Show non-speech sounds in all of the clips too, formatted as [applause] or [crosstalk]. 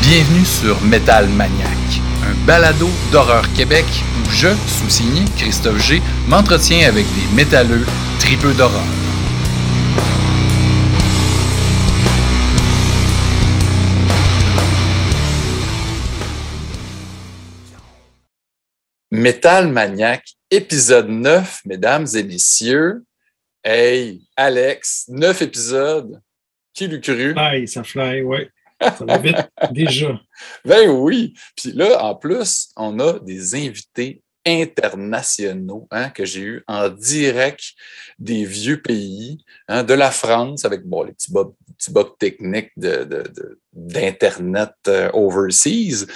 Bienvenue sur Metal Maniac, un balado d'horreur Québec où je, sous-signé Christophe G, m'entretiens avec des métalleux tripeux d'horreur. Metal Maniac, épisode 9, mesdames et messieurs. Hey, Alex, 9 épisodes. Qui l'eût cru? Fly, ça fly, ouais. Ça va vite, [laughs] déjà. Ben oui. Puis là, en plus, on a des invités internationaux hein, que j'ai eu en direct des vieux pays, hein, de la France, avec bon, les petits bugs, petits bugs techniques d'Internet de, de, euh, overseas,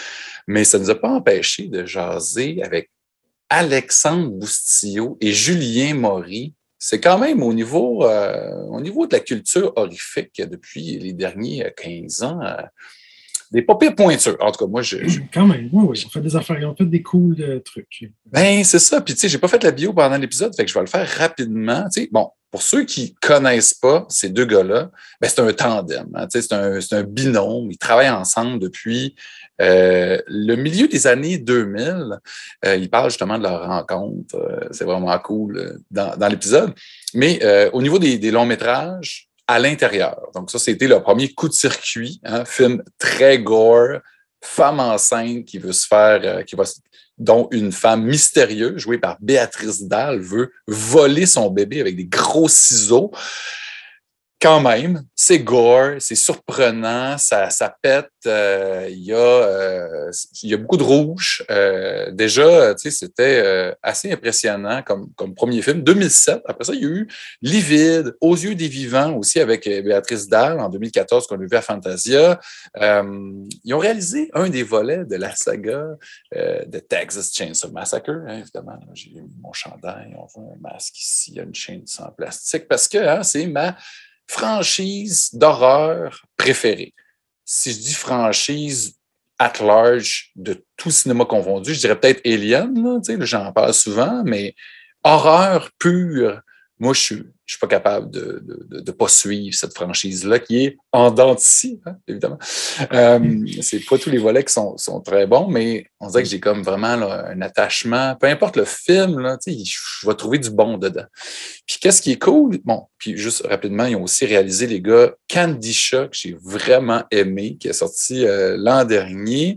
mais ça ne nous a pas empêché de jaser avec Alexandre Boustillot et Julien Maury. C'est quand même au niveau, euh, au niveau de la culture horrifique depuis les derniers 15 ans. Euh, des pas pires pointures. En tout cas, moi, je. Quand même, oui, oui. Ils ont fait des affaires, ils ont fait des cool euh, trucs. Ben, c'est ça. Puis, tu sais, j'ai pas fait la bio pendant l'épisode, fait que je vais le faire rapidement. Tu sais, bon, pour ceux qui connaissent pas ces deux gars-là, ben, c'est un tandem. Hein, tu sais, c'est un, un, binôme. Ils travaillent ensemble depuis euh, le milieu des années 2000. Euh, ils parlent justement de leur rencontre. Euh, c'est vraiment cool euh, dans, dans l'épisode. Mais au niveau des, longs métrages, à l'intérieur. Donc, ça, c'était le premier coup de circuit, hein, film très gore, femme enceinte qui veut se faire, qui va, dont une femme mystérieuse, jouée par Béatrice Dalle, veut voler son bébé avec des gros ciseaux quand même, c'est gore, c'est surprenant, ça, ça pète. Euh, il, y a, euh, y a beaucoup de rouge. Euh, déjà, c'était euh, assez impressionnant comme, comme premier film. 2007. Après ça, il y a eu Livide, Aux yeux des vivants aussi avec euh, Béatrice Dalle en 2014 qu'on a vu à Fantasia. Euh, ils ont réalisé un des volets de la saga de Texas Chainsaw Massacre. Hein, évidemment, j'ai mon chandail, on voit un masque ici, il y a une chaîne sans plastique parce que hein, c'est ma franchise d'horreur préférée. Si je dis franchise at large de tout cinéma confondu, je dirais peut-être Alien, j'en parle souvent, mais horreur pure, moi, je suis, je suis pas capable de ne de, de pas suivre cette franchise-là qui est en dentici, hein, évidemment. Euh, [laughs] c'est pas tous les volets qui sont, sont, très bons, mais on dirait que j'ai comme vraiment là, un attachement. Peu importe le film, là, je vais trouver du bon dedans. Puis qu'est-ce qui est cool? Bon, puis juste rapidement, ils ont aussi réalisé, les gars, Candy Shop, que j'ai vraiment aimé, qui est sorti euh, l'an dernier.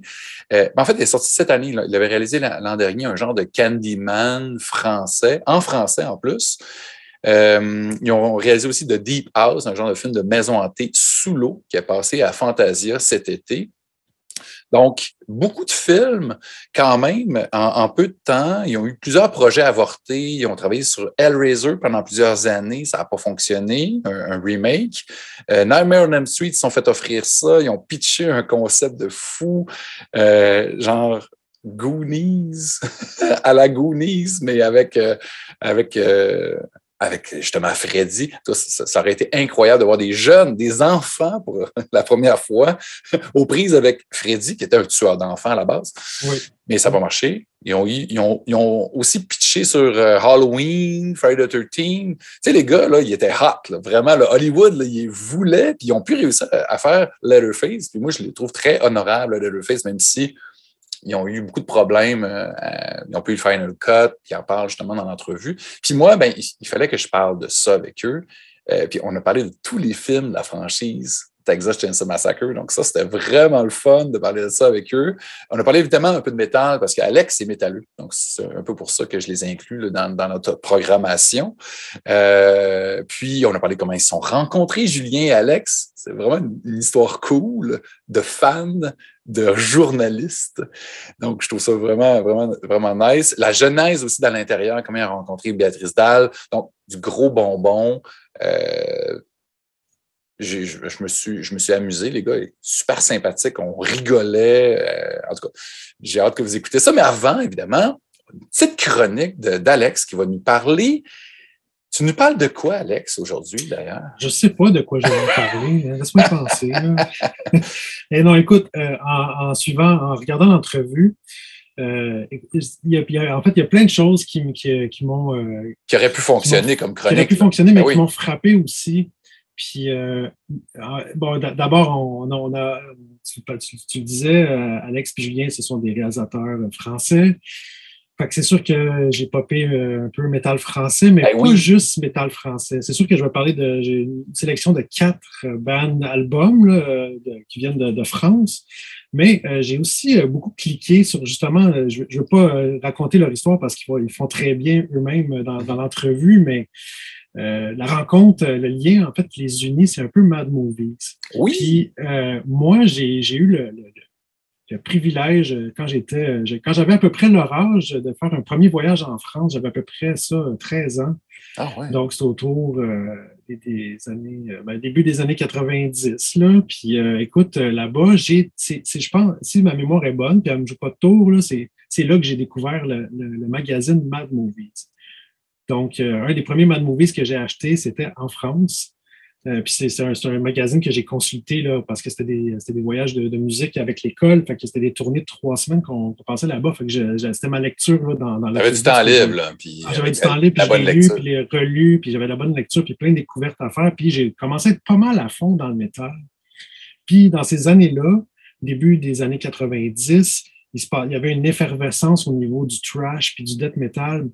Euh, en fait, il est sorti cette année. Là. Il avait réalisé l'an dernier un genre de Candyman français, en français en plus. Euh, ils ont réalisé aussi The Deep House, un genre de film de maison hantée sous l'eau qui est passé à Fantasia cet été. Donc, beaucoup de films, quand même, en, peu de temps. Ils ont eu plusieurs projets avortés. Ils ont travaillé sur Hellraiser pendant plusieurs années. Ça n'a pas fonctionné, un, remake. Euh, Nightmare on Elm Street, ils se sont fait offrir ça. Ils ont pitché un concept de fou, euh, genre Goonies, [laughs] à la Goonies, mais avec, avec avec justement Freddy. Ça, ça, aurait été incroyable de voir des jeunes, des enfants pour [laughs] la première fois [laughs] aux prises avec Freddy, qui était un tueur d'enfants à la base. Oui. Mais ça n'a pas marché. Ils ont, ils, ont, ils ont, aussi pitché sur euh, Halloween, Friday the 13 Tu sais, les gars, là, ils étaient hot. Là. Vraiment, là, Hollywood, là, ils voulaient, puis ils ont pu réussir à, à faire Letterface. Puis moi, je les trouve très honorables, Letterface, même si ils ont eu beaucoup de problèmes. Euh, ils ont pu le Final Cut, puis ils en parlent justement dans l'entrevue. Puis moi, ben, il, il, fallait que je parle de ça avec eux. Euh, puis on a parlé de tous les films de la franchise Texas Chainsaw Massacre. Donc ça, c'était vraiment le fun de parler de ça avec eux. On a parlé évidemment un peu de métal parce qu'Alex est métalleux. Donc c'est un peu pour ça que je les inclus dans, dans, notre programmation. Euh, puis on a parlé comment ils se sont rencontrés, Julien et Alex. C'est vraiment une, une, histoire cool de fans, de journalistes. Donc je trouve ça vraiment, vraiment, vraiment nice. La genèse aussi dans l'intérieur, comment ils ont rencontré Béatrice Dalle. Donc du gros bonbon. Euh, je, je, me suis, je me suis amusé, les gars, super sympathiques, on rigolait. Euh, en tout cas, j'ai hâte que vous écoutez ça. Mais avant, évidemment, une petite chronique d'Alex qui va nous parler. Tu nous parles de quoi, Alex, aujourd'hui, d'ailleurs? Je ne sais pas de quoi je vais vous parler. Laisse-moi penser. [laughs] Et non, écoute, euh, en, en, suivant, en regardant l'entrevue, euh, il y a- en fait, il y a plein de choses qui, m- qui, qui m'ont euh, Qui aurait pu fonctionner comme qui auraient chronique. pu fonctionner, mais Ben oui. qui m'ont frappé aussi. Puis, euh, euh, bon, d'abord, on, on a, tu, tu- tu le disais, euh, Alex et Julien, ce sont des réalisateurs euh, français. Fait que c'est sûr que j'ai popé un peu métal français, mais Ben pas oui. juste métal français. C'est sûr que je vais parler de. J'ai une sélection de quatre bands albums là, de- qui viennent de, de France. Mais euh, j'ai aussi euh, beaucoup cliqué sur justement, euh, je ne veux pas raconter leur histoire parce qu'ils font, ils font très bien eux-mêmes dans, dans l'entrevue, mais euh, la rencontre, euh, le lien, en fait, qui les unit, c'est un peu Mad Movies. Oui, Puis euh, moi, j'ai j'ai eu le, le- le- privilège, euh, quand j'étais, quand j'avais à peu près leur âge, de faire un premier voyage en France, j'avais à peu près ça, euh, 13 ans. ah ouais. Donc, c'est autour euh, des, des années, ben, début des années 90. Là. Puis, euh, écoute, là-bas, j'ai, c'est, c'est- je pense, si ma mémoire est bonne, puis elle ne me joue pas de tour, là, c'est, c'est là que j'ai découvert le, le- le magazine Mad Movies. Donc, euh, un des premiers Mad Movies que j'ai acheté, c'était en France. Euh, puis c'est, un, magazine que j'ai consulté là, parce que c'était des, voyages de, de musique avec l'école. Fait que c'était des tournées de trois semaines qu'on, qu'on passait là-bas. Fait que c'était ma lecture là, dans, dans T'avais du temps libre, là. Puis, ah, J'avais du temps libre, puis bonne je l'ai lu, puis les relu, puis j'avais la bonne lecture, puis plein de découvertes à faire. Puis j'ai commencé à être pas mal à fond dans le métal. Puis dans ces années-là, début des années 90, il, y avait une effervescence au niveau du trash puis du death metal euh,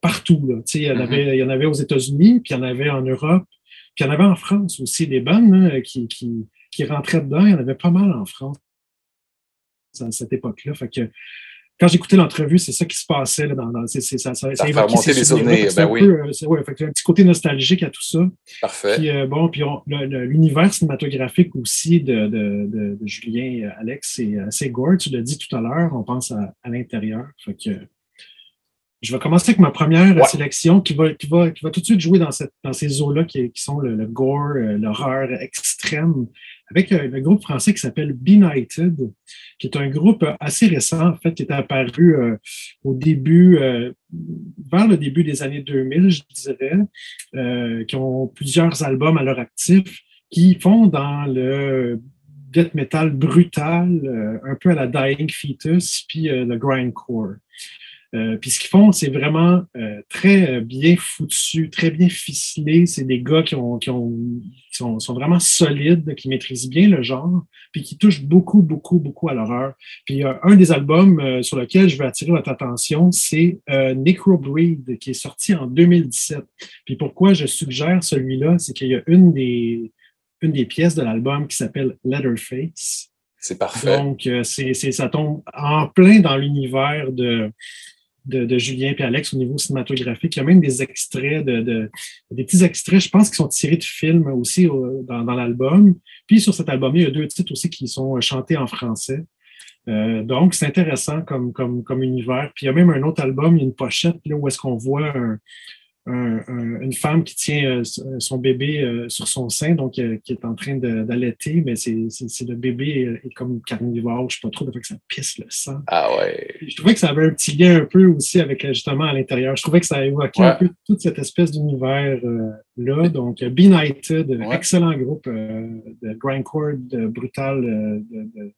partout. Là. Tu sais, Il, y en Mhm. avait, il y en avait aux États-Unis, puis il y en avait en Europe, puis il y en avait en France aussi, des bandes là, qui, qui, qui rentraient dedans. Il y en avait pas mal en France à cette époque-là. Fait que quand j'écoutais l'entrevue, c'est ça qui se passait. Là, dans, dans- ça, ça, Ça remonter les souvenirs, ben un oui. peu, euh, c'est- ouais, fait que un petit côté nostalgique à tout ça. Parfait. Puis euh, bon, puis l'univers cinématographique aussi de, de, de, de Julien, euh, Alex, c'est assez gore. Tu l'as dit tout à l'heure, on pense à, à l'intérieur. Fait que je vais commencer avec ma première euh, Ouais. sélection qui va, qui, va, qui va tout de suite jouer dans, cette, dans ces eaux-là qui, qui sont le, le gore, euh, l'horreur extrême, avec euh, le groupe français qui s'appelle Benighted, qui est un groupe euh, assez récent, en fait, qui est apparu euh, au début, euh, vers le début des années 2000, je dirais, euh, qui ont plusieurs albums à leur actif, qui font dans le death metal brutal, euh, un peu à la Dying Fetus, puis euh, le grindcore. Euh, puis ce qu'ils font, c'est vraiment euh, très euh, bien foutu, très bien ficelé. C'est des gars qui, ont, qui, ont, qui sont, sont vraiment solides, qui maîtrisent bien le genre, puis qui touchent beaucoup, beaucoup, beaucoup à l'horreur. Puis euh, un des albums sur lequel je veux attirer votre attention, c'est Necrobreed, qui est sorti en 2017. Puis pourquoi je suggère celui-là, c'est qu'il y a une des, une des pièces de l'album qui s'appelle Letterface. C'est parfait. Donc, c'est, c'est- ça tombe en plein dans l'univers de, de, Julien et Alex au niveau cinématographique. Il y a même des extraits, de, de- des petits extraits, je pense, qui sont tirés de films aussi dans, l'album. Puis sur cet album, il y a deux titres aussi qui sont euh, chantés en français. Euh, donc, c'est intéressant comme, comme, comme univers. Puis il y a même un autre album, une pochette là, où est-ce qu'on voit un- un- un- une femme qui tient euh, son bébé euh, sur son sein, donc euh, qui est en train d'allaiter, mais c'est le bébé euh, est comme carnivore, je ne sais pas trop, fait que ça pisse le sang. Ah ouais. Je trouvais que ça avait un petit lien un peu aussi avec euh, justement à l'intérieur. Je trouvais que ça évoquait un peu toute cette espèce d'univers-là. Donc, euh, Benighted, Ouais. excellent groupe euh, de grindcore, de brutal, euh, de, de,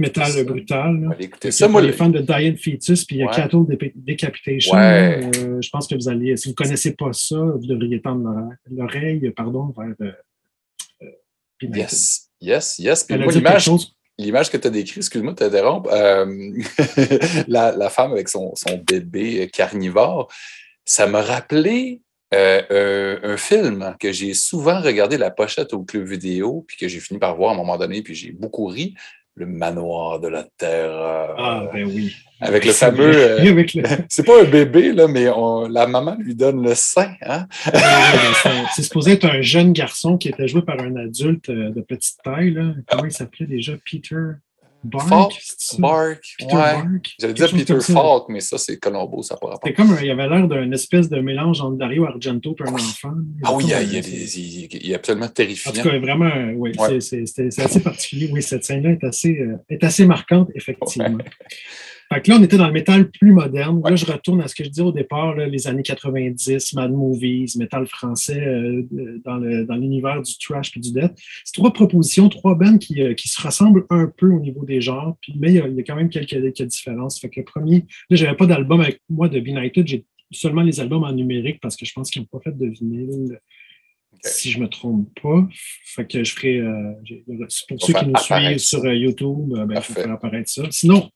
Metal ça. brutal. ça. que Moi, les le- fans de Diane Fetus, puis il y a Ouais. Cattle Decapitation. Ouais. euh, je pense que vous allez, si vous ne connaissez pas ça, vous devriez tendre l'oreille- pardon, vers euh, euh. Yes, yes, yes. Puis l'image, que tu as décrite, excuse-moi de t'interrompre, euh, [laughs] la, la femme avec son, son bébé carnivore, ça m'a rappelé euh, un, un film que j'ai souvent regardé la pochette au club vidéo, puis que j'ai fini par voir à un moment donné, puis j'ai beaucoup ri. Le manoir de la terre. Ah, ben oui. avec le fameux. euh, [laughs] le- [laughs] c'est pas un bébé, là, mais on- la maman lui donne le sein. Hein? Ouais, c'est- C'est supposé être un jeune garçon qui était joué par un adulte euh, de petite taille. Là. Comment il s'appelait déjà? Peter? Bark? Bark. Peter ouais. J'allais dire Peter. Falk, mais ça, c'est Colombo, ça n'a pas rapport. Comme, il avait l'air d'un espèce de mélange entre Dario Argento et un enfant. Ah oui, il, est absolument En terrifiant. tout cas, vraiment, oui, Ouais. c'est assez particulier. Oui, cette scène-là est assez, euh, est assez marquante, effectivement. [laughs] Fait que là, on était dans le métal plus moderne. Là, je retourne à ce que je disais au départ, les années 90, Mad Movies, métal français euh, dans, l'univers du trash et du death. C'est trois propositions, trois bands qui, euh, qui, se ressemblent un peu au niveau des genres, puis, mais il y, a, quand même quelques, quelques, différences. Fait que le premier, là, j'avais pas d'album avec moi de Benighted, j'ai seulement les albums en numérique parce que je pense qu'ils n'ont pas fait de vinyle. Si je ne me trompe pas. Fait que je ferai. Euh, pour ceux qui nous suivent sur YouTube, ben, il faut faire apparaître ça. Sinon,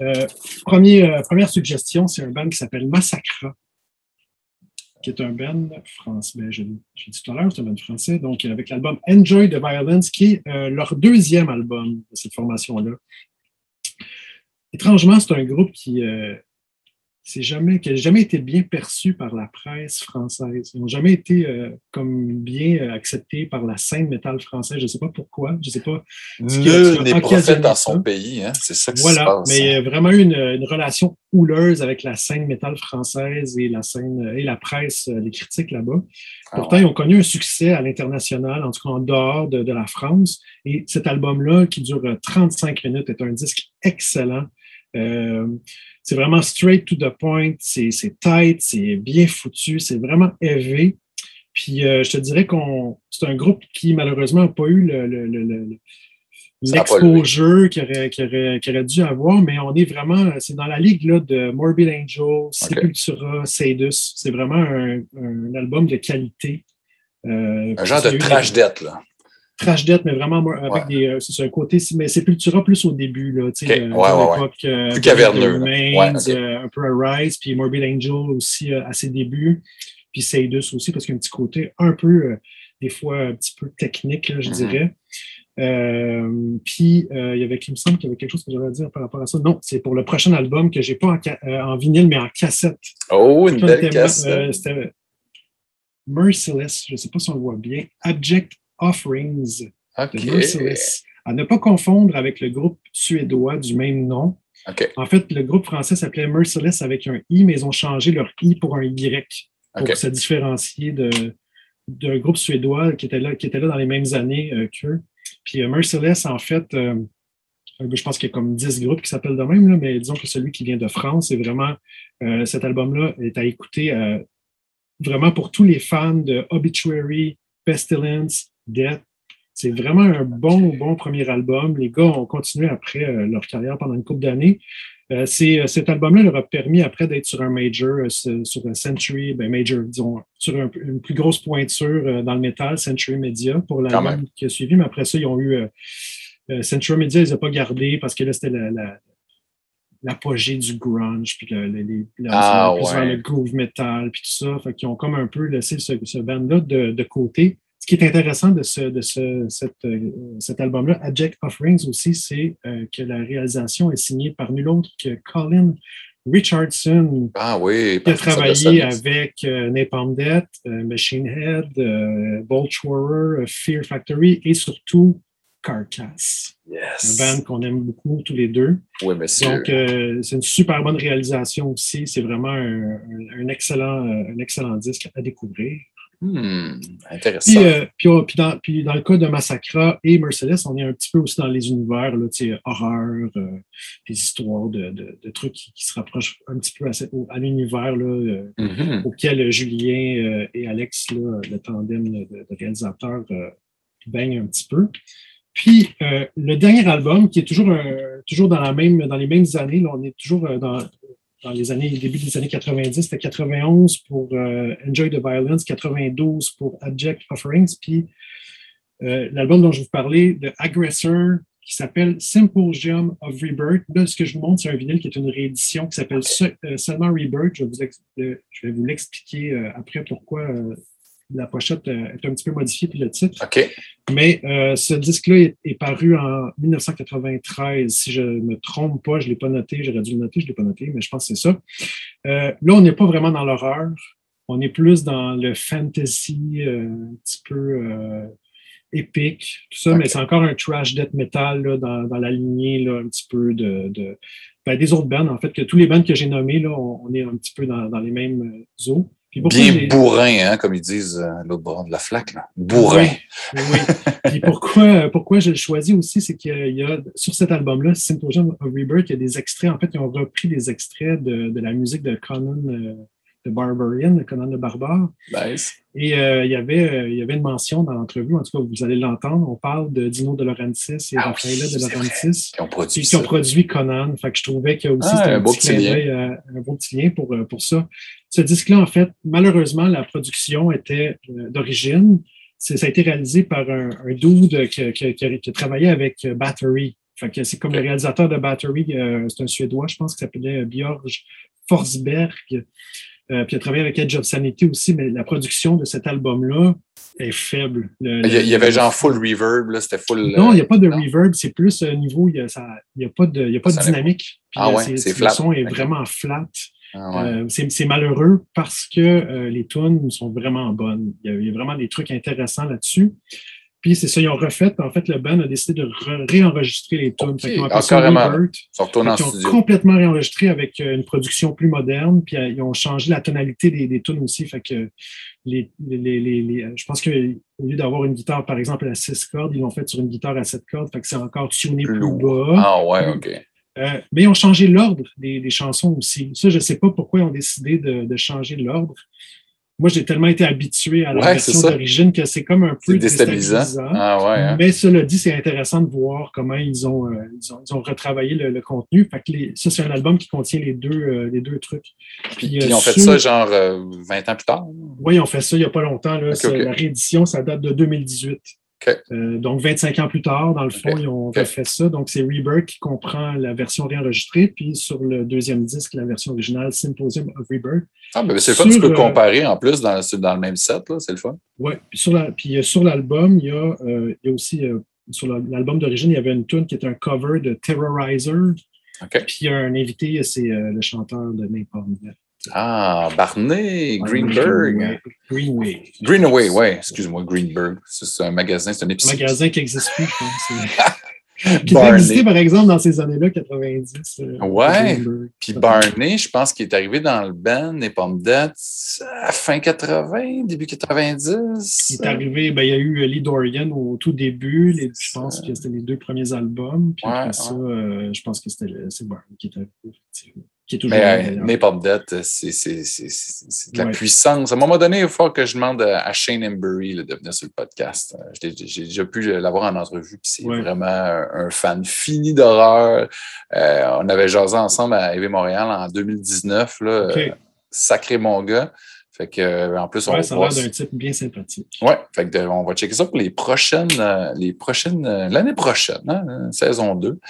euh, euh, première suggestion, c'est un band qui s'appelle Massacra, qui est un band français. Ben, J'ai dit tout à l'heure, c'est un band français, donc avec l'album Enjoy the Violence, qui est euh, leur deuxième album de cette formation-là. Étrangement, c'est un groupe qui, c'est jamais, qui n'a jamais été bien perçu par la presse française. Ils n'ont jamais été euh, comme bien euh, acceptés par la scène métal française. Je ne sais pas pourquoi. Je ne sais pas. Nul n'est prophète dans son pays. Hein? C'est ça qui voilà. se passe. Mais il y a vraiment eu une, une, relation houleuse avec la scène métal française et la scène et la presse, euh, les critiques là-bas. Ah Pourtant, ils ont connu un succès à l'international, en tout cas en dehors de, de la France. Et cet album-là, qui dure 35 minutes, est un disque excellent. Euh, c'est vraiment straight to the point, c'est tight, c'est bien foutu, c'est vraiment élevé. Puis euh, je te dirais qu'on c'est un groupe qui malheureusement n'a pas eu le, l'exposure qu'il aurait, aurait, dû avoir, mais on est vraiment, c'est dans la ligue là, de Morbid Angel, Sepultura, Sadus. C'est vraiment un, album de qualité. Euh, un genre de trash death, là trash death, mais vraiment avec des. Euh, c'est un côté. Mais Sepultura plus au début, là. Tu sais, euh, plus caverneux. Euh, un peu Rise, puis Morbid Angel aussi à ses débuts. Puis Sadus aussi, parce qu'il y a un petit côté un peu, des fois, un petit peu technique, je mm-hmm. dirais. puis il y avait, il me semble qu'il y avait quelque chose que j'avais à dire par rapport à ça. Non, c'est pour le prochain album que j'ai pas en, vinyle, mais en cassette. Oh, une belle cassette. C'était Merciless, je ne sais pas si on le voit bien. Abject Offerings de Merciless. À ne pas confondre avec le groupe suédois du même nom. En fait, le groupe français s'appelait Merciless avec un I, mais ils ont changé leur I pour un Y pour se différencier d'un groupe suédois qui était, là, qui était là dans les mêmes années euh, qu'eux. Puis euh, Merciless, en fait, euh, je pense qu'il y a comme 10 groupes qui s'appellent de même, là, mais disons que celui qui vient de France, c'est vraiment cet album-là est à écouter vraiment pour tous les fans de Obituary, Pestilence, Death. C'est vraiment un bon, bon premier album. Les gars ont continué après euh, leur carrière pendant une couple d'années. Euh, euh, cet album-là leur a permis après d'être sur un major, sur un Century, ben major, disons, sur une plus grosse pointure dans le métal, Century Media, pour l'album qui a suivi. Mais après ça, ils ont eu Century Media, ils n'ont pas gardé parce que là, c'était l'apogée du grunge, puis le, ah, le groove metal, puis tout ça. Fait qu'ils ont comme un peu laissé ce, band-là de, côté ce qui est intéressant de, ce, de ce, euh, cet album-là, Abject Offerings aussi, c'est euh, que la réalisation est signée par nul autre que Colin Richardson, ah oui, qui a travaillé avec euh, Napalm Death, Machine Head, Bolt Fear Factory et surtout Carcass. Yes. Un band qu'on aime beaucoup tous les deux. Oui, monsieur. Donc, c'est une super bonne réalisation aussi. C'est vraiment un, excellent, un excellent disque à découvrir. Hmm, intéressant. Euh, oh, puis, dans, le cas de Massacra et Mercedes, on est un petit peu aussi dans les univers, là, horreur, euh, des histoires de, trucs qui, se rapprochent un petit peu à, l'univers euh, mm-hmm. auquel Julien et Alex, le tandem de, réalisateurs, baignent un petit peu. Puis le dernier album, qui est toujours, toujours dans, la même, dans les mêmes années, là, on est toujours dans dans les années, début des années 90, c'était 91 pour euh, Enjoy the Violence, 92 pour Abject Offerings, puis euh, l'album dont je vous parlais, de Aggressor, qui s'appelle Symposium of Rebirth. Là, ce que je vous montre, c'est un vinyle qui est une réédition qui s'appelle euh, seulement Rebirth. Je, vais vous l'expliquer après pourquoi la pochette euh, est un petit peu modifiée, puis le titre. OK. Mais euh, ce disque-là est, paru en 1993. Si je ne me trompe pas, je ne l'ai pas noté. J'aurais dû le noter, je ne l'ai pas noté, mais je pense que c'est ça. Euh, là, on n'est pas vraiment dans l'horreur. On est plus dans le fantasy, un petit peu épique, tout ça, mais c'est encore un trash death metal dans, la lignée là, un petit peu de, ben, des autres bands, en fait, que tous les bands que j'ai nommés, là, on, est un petit peu dans, dans les mêmes eaux Bien bourrin, hein, comme ils disent euh, l'autre bord de la flaque. Là. Bourrin. Oui. oui. Puis pourquoi, pourquoi je le choisis aussi, c'est qu'il y a sur cet album-là, Symposium of Rebirth, il y a des extraits. En fait, ils ont repris des extraits de, de la musique de Conan euh, de Barbarian, Conan le Barbare. Nice. Et euh, il, y avait, euh, il y avait une mention dans l'entrevue, en tout cas, vous allez l'entendre. On parle de Dino de Laurentiis et Ah Raffaella oui, de Laurentiis. Qui ont produit qui ont produit Conan. Fait que je trouvais que aussi Ah, un un, beau petit lien. euh, un beau petit lien pour, euh, pour ça. Ce disque-là, en fait, malheureusement, la production était euh, d'origine. Ça a été réalisé par un, un dude qui, qui- qui a, qui a travaillé avec euh, Battery. C'est comme le réalisateur de Battery, euh, c'est un Suédois, je pense, qui s'appelait Björn Forsberg. Euh, puis il a travaillé avec Edge of Sanity aussi, mais la production de cet album-là est faible. Le- Il y, a- il y avait le- genre full reverb, là, c'était full. non, il n'y a pas de non? reverb, c'est plus un niveau, il n'y a, pas de, il y a pas de Ça dynamique. Puis, Ah ouais, c'est le flat. son est vraiment flat. Ah ouais. Euh, c'est malheureux parce que euh, les tunes sont vraiment bonnes. Il y, a, il y a vraiment des trucs intéressants là-dessus. Puis c'est ça, ils ont refait. En fait, le band a décidé de re- réenregistrer les tunes. Ont Ah. Rebirth. Ils Fait qu'ils ont complètement réenregistré avec euh, une production plus moderne, puis ils ont changé la tonalité des, des tunes aussi. Fait que les, je pense qu'au lieu d'avoir une guitare, par exemple, à 6 cordes, ils l'ont fait sur une guitare à 7 cordes. Fait que c'est encore tuné Plus plus, bas. Ah ouais, OK. Euh, mais ils ont changé l'ordre des, des chansons aussi. Ça, je ne sais pas pourquoi ils ont décidé de, de changer l'ordre. Moi, j'ai tellement été habitué à la Ouais, version d'origine que c'est comme un peu déstabilisant. déstabilisant. Ah ouais. hein. Mais cela dit, c'est intéressant de voir comment ils ont, euh, ils ont, ils ont retravaillé le, le contenu. Fait que les- ça, c'est un album qui contient les deux, euh, les deux trucs. Puis, euh, ils ont fait ça genre euh, 20 ans plus tard. Oui, ils ont fait ça il n'y a pas longtemps. Là. La réédition, ça date de 2018. Euh, donc, 25 ans plus tard, dans le fond, ils ont refait ça. Donc, c'est Rebirth qui comprend la version réenregistrée, puis sur le deuxième disque, la version originale, Symposium of Rebirth. Ah, ben, c'est le fun, tu peux euh, comparer en plus dans, le même set, c'est le fun. Ouais, puis sur la- puis, euh, sur l'album, il y a, euh, il y a aussi, sur la- l'album d'origine, il y avait une tune qui est un cover de Terrorizer. Puis il y a un invité, c'est le chanteur de Napalm. Death. Ah, Barney, Greenberg. Greenway. Greenway. Greenaway, ouais, excuse-moi, Greenberg. C'est un magasin, c'est un Un épicerie. magasin qui n'existe plus, je pense. [laughs] qui était existé, par exemple, dans ces années-là, 90. euh, Ouais. Puis Barney, je pense qu'il est arrivé dans le band, les pommes d'être, à fin 80, début 90. Il est arrivé, ben, il y a eu Lee Dorian au tout début. les- je pense que c'était les deux premiers albums. Puis Ouais, après ouais. ça, euh, je pense que c'était c'est Barney qui est arrivé, effectivement. Qui est toujours Mais euh, d'être, c'est de la Ouais. puissance. À un moment donné, il faut que je demande à Shane Embury de venir sur le podcast. Euh, J'ai déjà pu l'avoir en entrevue, puis c'est Ouais. vraiment un, fan fini d'horreur. Euh, on avait jasé ensemble à EV Montréal en 2019. Là, Ok. euh, sacré mon gars. Fait que, euh, en plus, on Ouais, ça a va l'air d'un type bien sympathique. Ouais, fait que de- on va checker ça pour les prochaines, euh, les prochaines, euh, l'année prochaine, hein, euh, saison 2,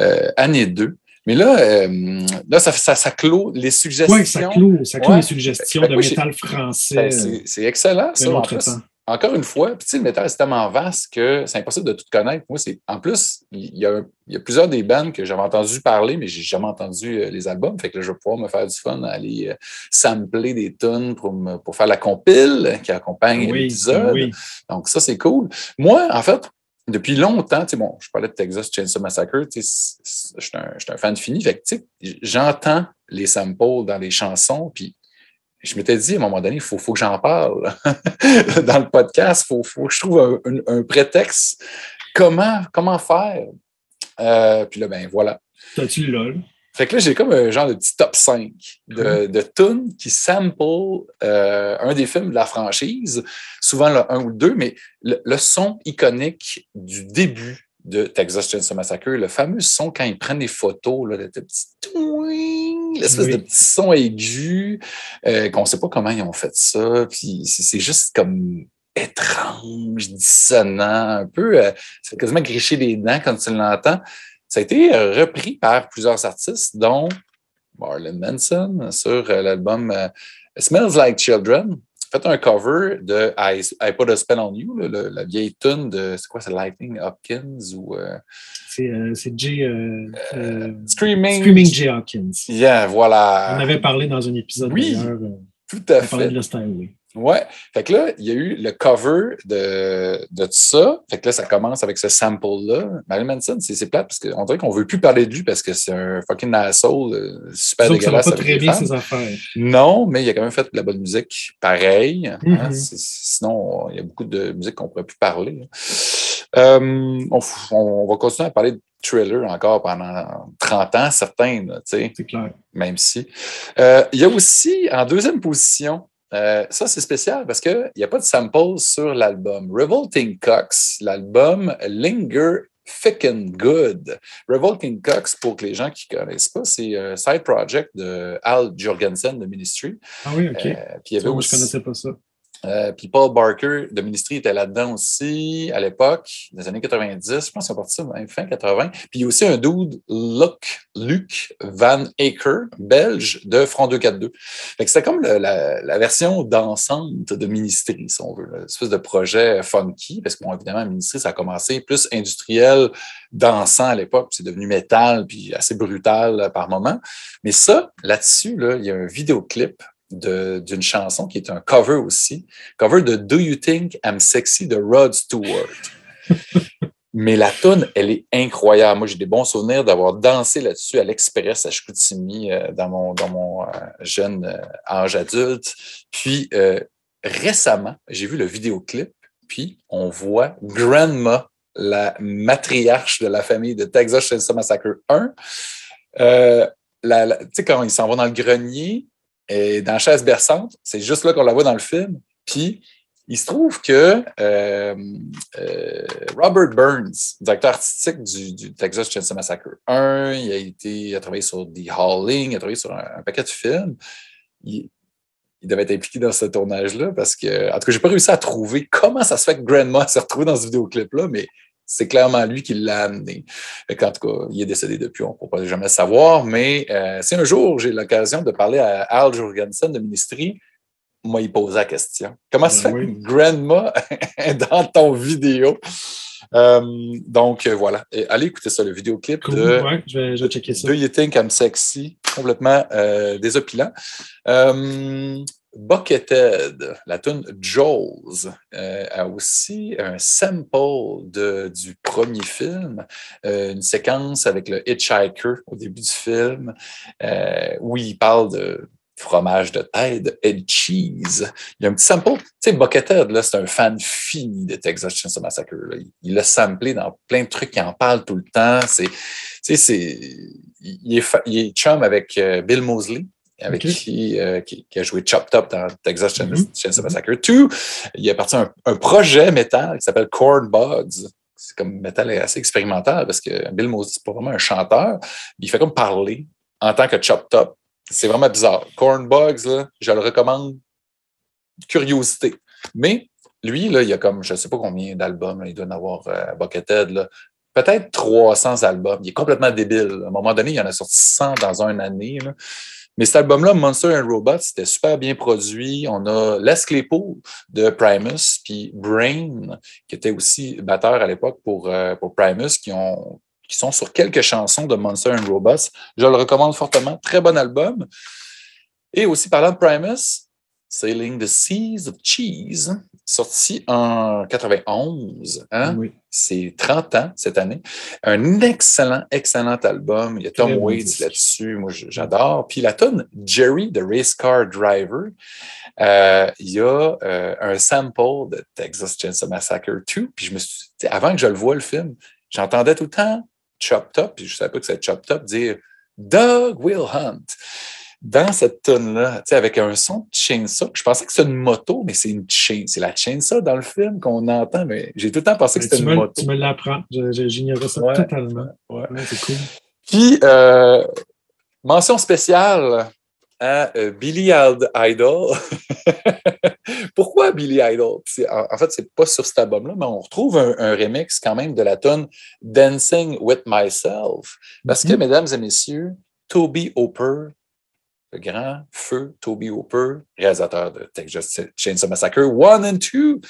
euh, année 2. Mais là, euh, là ça, ça, ça clôt les suggestions. Oui, ça clôt, ça clôt Ouais. les suggestions Fait que de métal français Ben, c'est excellent, ça. En plus, encore une fois, puis tu sais, le métal, c'est tellement vaste que c'est impossible de tout connaître. Moi, c'est en plus, il y, a, il y a plusieurs des bands que j'avais entendu parler, mais j'ai jamais entendu euh, les albums. Fait que là, je vais pouvoir me faire du fun à aller euh, sampler des tunes pour, me- pour faire la compile qui accompagne Oui, l'épisode. oui. Donc, ça, c'est cool. Moi, en fait, depuis longtemps, bon, je parlais de Texas Chainsaw Massacre, je suis un, fan fini. Fait j'entends les samples dans les chansons, puis je m'étais dit à un moment donné, il faut, faut que j'en parle [laughs] dans le podcast. Il faut, faut que je trouve un, un- un prétexte. Comment, comment faire? Euh, puis là, ben voilà. T'as-tu LOL? Fait que là, j'ai comme un genre de petit top 5 de, de tunes qui sample euh, un des films de la franchise, souvent le 1 ou le 2, mais le, le son iconique du début de Texas Chainsaw Massacre, le fameux son quand ils prennent des photos, là, le petit twing, l'espèce Oui. de petit son aigu, euh, qu'on ne sait pas comment ils ont fait ça, puis c'est c'est juste comme étrange, dissonant, un peu, euh, ça fait quasiment gricher les dents quand tu l'entends. Ça a été euh, repris par plusieurs artistes, dont Marlon Manson sur euh, l'album euh, Smells Like Children. Fait un cover de I, I Put a Spell on You, le- la vieille tune de, c'est quoi, c'est Lightning Hopkins ou euh, C'est euh, euh, euh, Screaming. Screaming Jay Hawkins. Yeah, voilà. On avait parlé dans un épisode Oui. Tout à on parlait fait. de Lost Highway. Ouais. Fait que là, il y a eu le cover de, de tout ça. Fait que là, ça commence avec ce sample-là. Marilyn Manson, c'est plate parce qu'on dirait qu'on ne veut plus parler de lui parce que c'est un fucking asshole euh, super dégueulasse. Ça va pas très bien ses affaires. Non, mais il a quand même fait de la bonne musique pareil. Hein. Mhm. Sinon, il y a beaucoup de musique qu'on ne pourrait plus parler. Euh, on, on va continuer à parler de thriller encore pendant 30 ans, certains, tu sais. C'est clair. même si. Euh, il y a aussi, en deuxième position, euh, ça c'est spécial parce qu'il n'y a pas de sample sur l'album. Revolting Cox, l'album Linger Ficken Good. Revolting Cox, pour que les gens qui ne connaissent pas, c'est un side project de Al Jorgensen de Ministry. Ah oui, OK. Euh, puis il y avait aussi- je connaissais pas ça. Euh, puis Paul Barker de Ministry était là-dedans aussi à l'époque, dans les années 90. Je pense qu'il a parti fin 80. Puis il y a aussi un dude, Luc, Luc Van Aker, belge, de Front 242. Fait que c'était comme la, la version dansante de Ministry, si on veut. Une espèce de projet funky, parce que, bon, évidemment, Ministry, ça a commencé plus industriel, dansant à l'époque, c'est devenu métal, puis assez brutal par moment. Mais ça, là-dessus, là, il y a un vidéoclip d'une chanson qui est un cover aussi, cover de Do You Think I'm Sexy de Rod Stewart. [laughs] Mais la tune, elle est incroyable. Moi, j'ai des bons souvenirs d'avoir dansé là-dessus à l'Express à Chicoutimi euh, dans mon, dans mon euh, jeune euh, âge adulte. Puis récemment, j'ai vu le vidéoclip, puis on voit Grandma, la matriarche de la famille de Texas Chainsaw Massacre 1. Euh, la- la- tu sais, quand il s'en va dans le grenier, et dans chaise berçante, c'est juste là qu'on la voit dans le film. Puis, il se trouve que euh, euh, Robert Burns, directeur artistique du, Texas Chainsaw Massacre 1, il a, été, a travaillé sur The Howling, il a travaillé sur un, paquet de films. Il, devait être impliqué dans ce tournage-là parce que, en tout cas, j'ai pas réussi à trouver comment ça se fait que Grandma s'est retrouvé dans ce vidéoclip-là, mais c'est clairement lui qui l'a amené. Fait qu'en tout cas, il est décédé depuis, on ne pourra jamais savoir, mais euh, si un jour j'ai l'occasion de parler à Al Jorgensen de Ministry, moi, il posait la question. Comment ça se fait Oui. que Grandma [laughs] est dans ton vidéo? Euh, donc, euh, voilà. Et allez écouter ça, le vidéoclip Cool. de Ouais, je vais, je vais checker ça. Do You Think I'm Sexy? Complètement euh, désopilant. Buckethead, la tune Jaws, euh, a aussi un sample de, du premier film, euh, une séquence avec le Hitchhiker au début du film, euh, où il parle de fromage de tête, head cheese. Il y a un petit sample. Tu sais, Buckethead, là, c'est un fan fini de Texas Chainsaw Massacre. Il- Il l'a samplé dans plein de trucs qui en parlent tout le temps. C'est, tu c'est, il est, il est chum avec Bill Mosley, avec qui, euh, qui, qui a joué Chop Top dans Texas Chainsaw Mhm. Chainsaw Massacre 2. Il est parti un, un projet métal qui s'appelle Corn Bugs. C'est comme métal est assez expérimental parce que Bill Mosley, c'est pas vraiment un chanteur. Il fait comme parler en tant que Chop Top. C'est vraiment bizarre. Corn Bugs, là, je le recommande. Curiosité. Mais lui, là, il a comme, je ne sais pas combien d'albums, il doit en avoir euh, à Buckethead, là. peut-être 300 albums. Il est complètement débile. À un moment donné, il en a sorti 100 dans une année. là. Mais cet album-là, Monster and Robots, c'était super bien produit. On a Les Claypool de Primus, puis Brain, qui était aussi batteur à l'époque pour, euh, pour Primus, qui, ont, qui sont sur quelques chansons de Monster and Robots. Je le recommande fortement. Très bon album. Et aussi, parlant de Primus, Sailing the Seas of Cheese, sorti en 91. Hein? Oui. C'est 30 ans cette année. Un excellent, excellent album. Il y a Tom Waits là-dessus. Moi, j'adore. Puis la tonne Jerry, the Race Car Driver, euh, il y a euh, un sample de Texas Chainsaw Massacre 2. Puis je me suis, sais, avant que je le voie, le film, j'entendais tout le temps Chop Top, puis je ne savais pas que c'était Chop Top, dire Doug Will Hunt. Dans cette tonne-là, tu sais, avec un son de chainsaw, je pensais que c'était une moto, mais c'est une chain. C'est la chainsaw dans le film qu'on entend, mais j'ai tout le temps pensé que c'était une me, moto. tu me l'apprends. J'ignorais ça Ouais. totalement. Ouais. Ouais, c'est cool. Puis, euh, mention spéciale à euh, Billy Id- Idol. [laughs] Pourquoi Billy Idol? En, fait, c'est pas sur cet album-là, mais on retrouve un, un remix quand même de la tonne Dancing with Myself. Parce que, Mhm. mesdames et messieurs, Toby Hooper, le grand feu Toby Hooper, réalisateur de Texas Chainsaw Massacre 1 and 2,